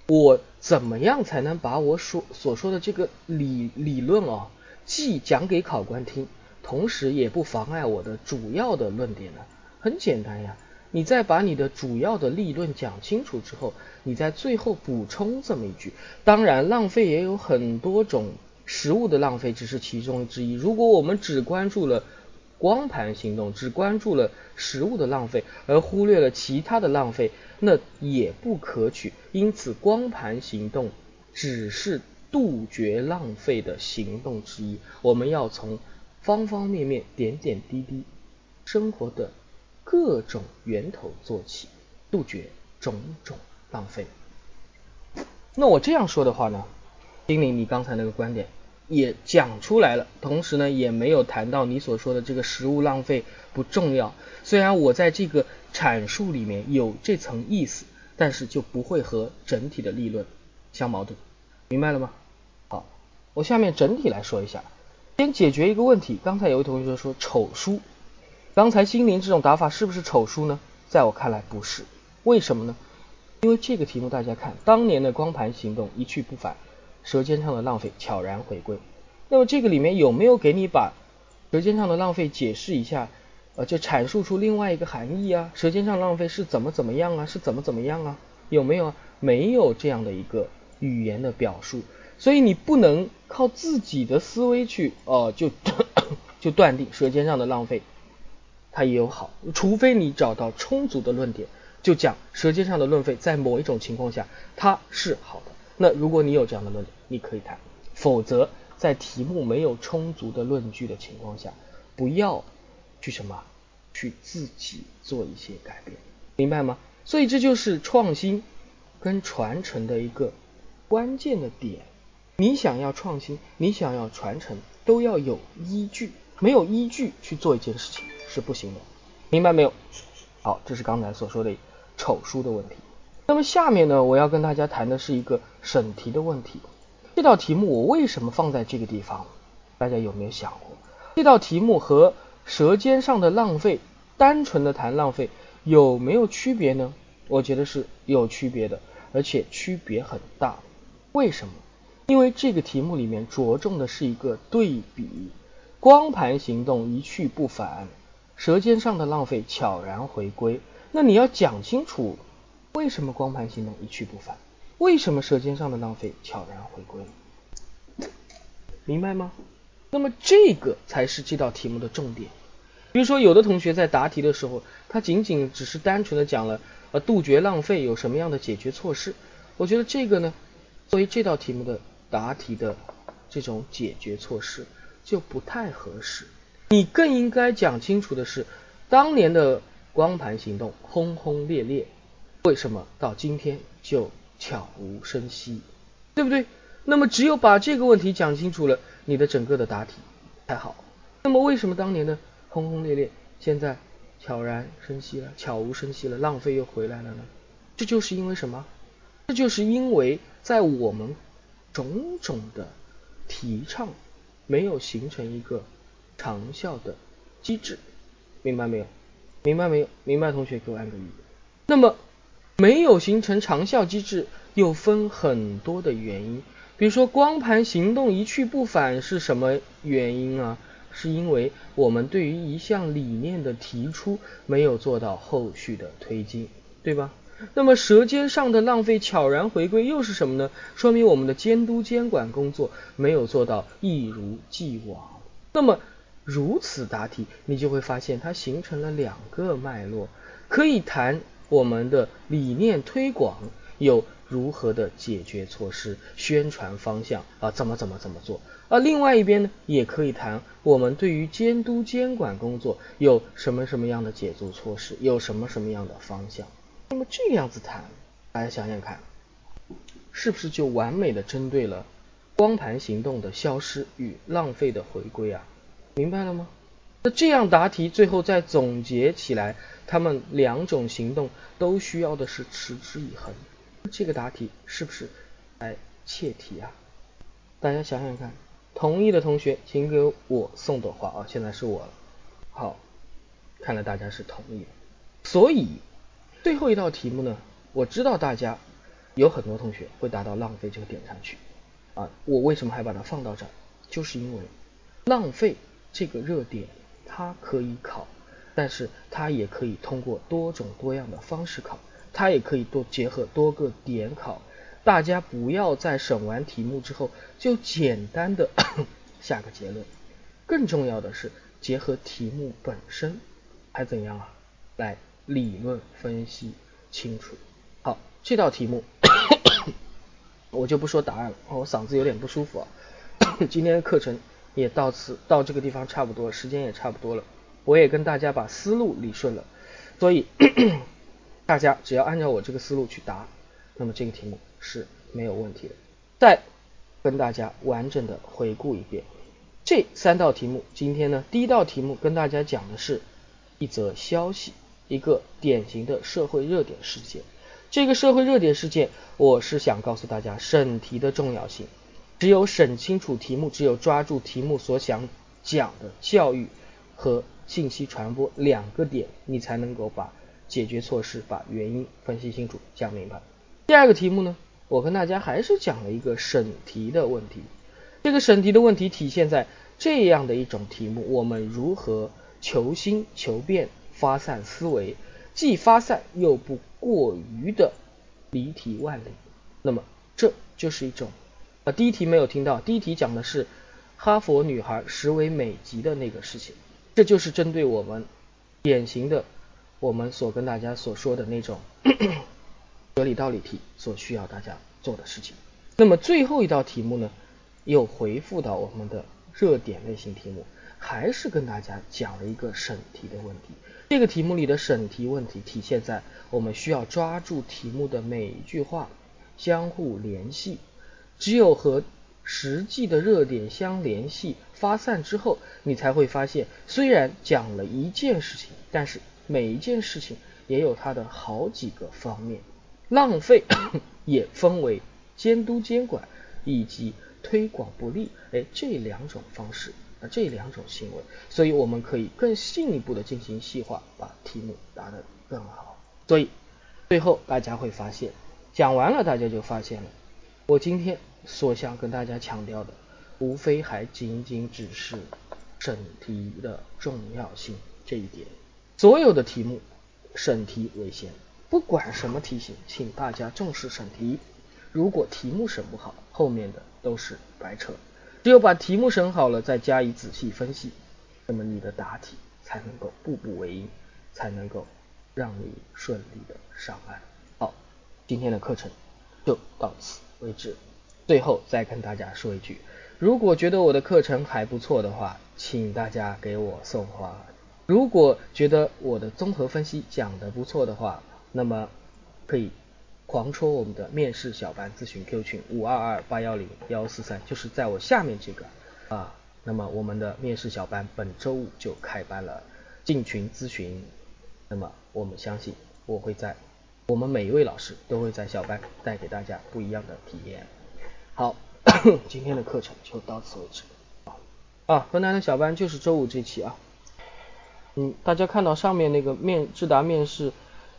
我怎么样才能把我所所说的这个理理论啊，既讲给考官听，同时也不妨碍我的主要的论点呢？很简单呀，你再把你的主要的立论讲清楚之后，你在最后补充这么一句。当然，浪费也有很多种，食物的浪费只是其中之一。如果我们只关注了光盘行动，只关注了食物的浪费，而忽略了其他的浪费，那也不可取。因此，光盘行动只是杜绝浪费的行动之一。我们要从方方面面、点点滴滴生活的。各种源头做起，杜绝种种浪费。那我这样说的话呢，丁玲，你刚才那个观点也讲出来了，同时呢，也没有谈到你所说的这个食物浪费不重要。虽然我在这个阐述里面有这层意思，但是就不会和整体的立论相矛盾，明白了吗？好，我下面整体来说一下，先解决一个问题。刚才有位同学说丑书。刚才心灵这种打法是不是丑书呢？在我看来不是，为什么呢？因为这个题目大家看，当年的光盘行动一去不返，舌尖上的浪费悄然回归。那么这个里面有没有给你把舌尖上的浪费解释一下？呃，就阐述出另外一个含义啊？舌尖上浪费是怎么怎么样啊？是怎么怎么样啊？有没有？没有这样的一个语言的表述，所以你不能靠自己的思维去哦，就 (coughs) 就断定舌尖上的浪费。它也有好，除非你找到充足的论点，就讲舌尖上的论费在某一种情况下它是好的。那如果你有这样的论点，你可以谈；否则，在题目没有充足的论据的情况下，不要去什么，去自己做一些改变，明白吗？所以这就是创新跟传承的一个关键的点。你想要创新，你想要传承，都要有依据，没有依据去做一件事情。是不行的，明白没有？好，这是刚才所说的丑书的问题。那么下面呢，我要跟大家谈的是一个审题的问题。这道题目我为什么放在这个地方？大家有没有想过？这道题目和舌尖上的浪费，单纯的谈浪费有没有区别呢？我觉得是有区别的，而且区别很大。为什么？因为这个题目里面着重的是一个对比，光盘行动一去不返。舌尖上的浪费悄然回归，那你要讲清楚，为什么光盘行动一去不返？为什么舌尖上的浪费悄然回归？明白吗？那么这个才是这道题目的重点。比如说，有的同学在答题的时候，他仅仅只是单纯的讲了呃杜绝浪费有什么样的解决措施，我觉得这个呢，作为这道题目的答题的这种解决措施就不太合适。你更应该讲清楚的是，当年的光盘行动轰轰烈烈，为什么到今天就悄无声息，对不对？那么只有把这个问题讲清楚了，你的整个的答题才好。那么为什么当年的轰轰烈烈，现在悄然声息了，悄无声息了，浪费又回来了呢？这就是因为什么？这就是因为在我们种种的提倡没有形成一个。长效的机制，明白没有？明白没有？明白同学给我按个一。那么没有形成长效机制，又分很多的原因。比如说光盘行动一去不返是什么原因啊？是因为我们对于一项理念的提出没有做到后续的推进，对吧？那么舌尖上的浪费悄然回归又是什么呢？说明我们的监督监管工作没有做到一如既往。那么如此答题，你就会发现它形成了两个脉络，可以谈我们的理念推广有如何的解决措施、宣传方向啊，怎么怎么怎么做。而另外一边呢，也可以谈我们对于监督监管工作有什么什么样的解决措施，有什么什么样的方向。那么这样子谈，大家想想看，是不是就完美的针对了光盘行动的消失与浪费的回归啊？明白了吗？那这样答题，最后再总结起来，他们两种行动都需要的是持之以恒。这个答题是不是来切题啊？大家想想看。同意的同学，请给我送朵花啊！现在是我了。好，看来大家是同意的。所以最后一道题目呢，我知道大家有很多同学会答到浪费这个点上去啊。我为什么还把它放到这儿？就是因为浪费这个热点它可以考，但是它也可以通过多种多样的方式考，它也可以多结合多个点考。大家不要在审完题目之后就简单的 (coughs) 下个结论，更重要的是结合题目本身，还怎样啊？来理论分析清楚。好，这道题目 (coughs) 我就不说答案了，我嗓子有点不舒服啊。(coughs) 今天的课程也到此到这个地方差不多，时间也差不多了，我也跟大家把思路理顺了，所以大家只要按照我这个思路去答，那么这个题目。是没有问题的。再跟大家完整的回顾一遍这三道题目。今天呢，第一道题目跟大家讲的是一则消息，一个典型的社会热点事件。这个社会热点事件，我是想告诉大家审题的重要性。只有审清楚题目，只有抓住题目所想讲的教育和信息传播两个点，你才能够把解决措施、把原因分析清楚、讲明白。第二个题目呢？我跟大家还是讲了一个审题的问题，这个审题的问题体现在这样的一种题目：我们如何求新求变、发散思维，既发散又不过于的离题万里。那么这就是一种第一题没有听到，第一题讲的是哈佛女孩实为美籍的那个事情，这就是针对我们典型的我们所跟大家所说的那种。哲理道理题所需要大家做的事情。那么最后一道题目呢，又回复到我们的热点类型题目，还是跟大家讲了一个审题的问题。这个题目里的审题问题体现在我们需要抓住题目的每一句话相互联系，只有和实际的热点相联系发散之后，你才会发现，虽然讲了一件事情，但是每一件事情也有它的好几个方面。浪费 (coughs) 也分为监督监管以及推广不利，哎，这两种方式啊，这两种行为，所以我们可以更进一步的进行细化，把题目答得更好。所以最后大家会发现，讲完了大家就发现了，我今天所想跟大家强调的，无非还仅仅只是审题的重要性这一点。所有的题目审题为先。不管什么题型，请大家重视审题。如果题目审不好，后面的都是白扯。只有把题目审好了，再加以仔细分析，那么你的答题才能够步步为营，才能够让你顺利的上岸。好，今天的课程就到此为止。最后再跟大家说一句，如果觉得我的课程还不错的话，请大家给我送花。如果觉得我的综合分析讲的不错的话，那么可以狂戳我们的面试小班咨询 Q 群五二二八幺零幺四三，就是在我下面这个啊。那么我们的面试小班本周五就开班了，进群咨询。那么我们相信我会在我们每一位老师都会在小班带给大家不一样的体验。好，(coughs) 今天的课程就到此为止。啊，河南的小班就是周五这期啊。嗯，大家看到上面那个面智达面试。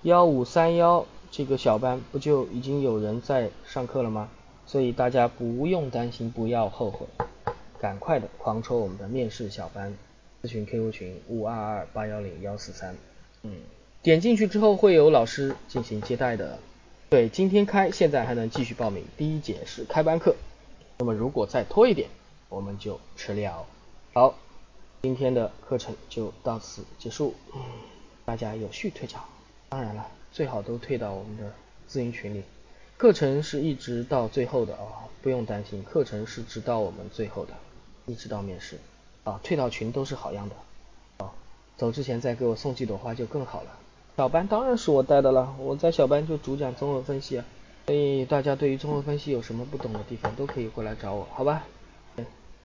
幺五三幺这个小班不就已经有人在上课了吗？所以大家不用担心，不要后悔，赶快的狂抽我们的面试小班咨询 QQ 群五二二八幺零幺四三，嗯，点进去之后会有老师进行接待的。对，今天开，现在还能继续报名。第一节是开班课，那么如果再拖一点，我们就迟了。好，今天的课程就到此结束，大家有序退场。当然了，最好都退到我们的自营群里。课程是一直到最后的啊，不用担心，课程是直到我们最后的，一直到面试啊，退到群都是好样的。啊，走之前再给我送几朵花就更好了。小班当然是我带的了，我在小班就主讲综合分析，所以大家对于综合分析有什么不懂的地方都可以过来找我，好吧？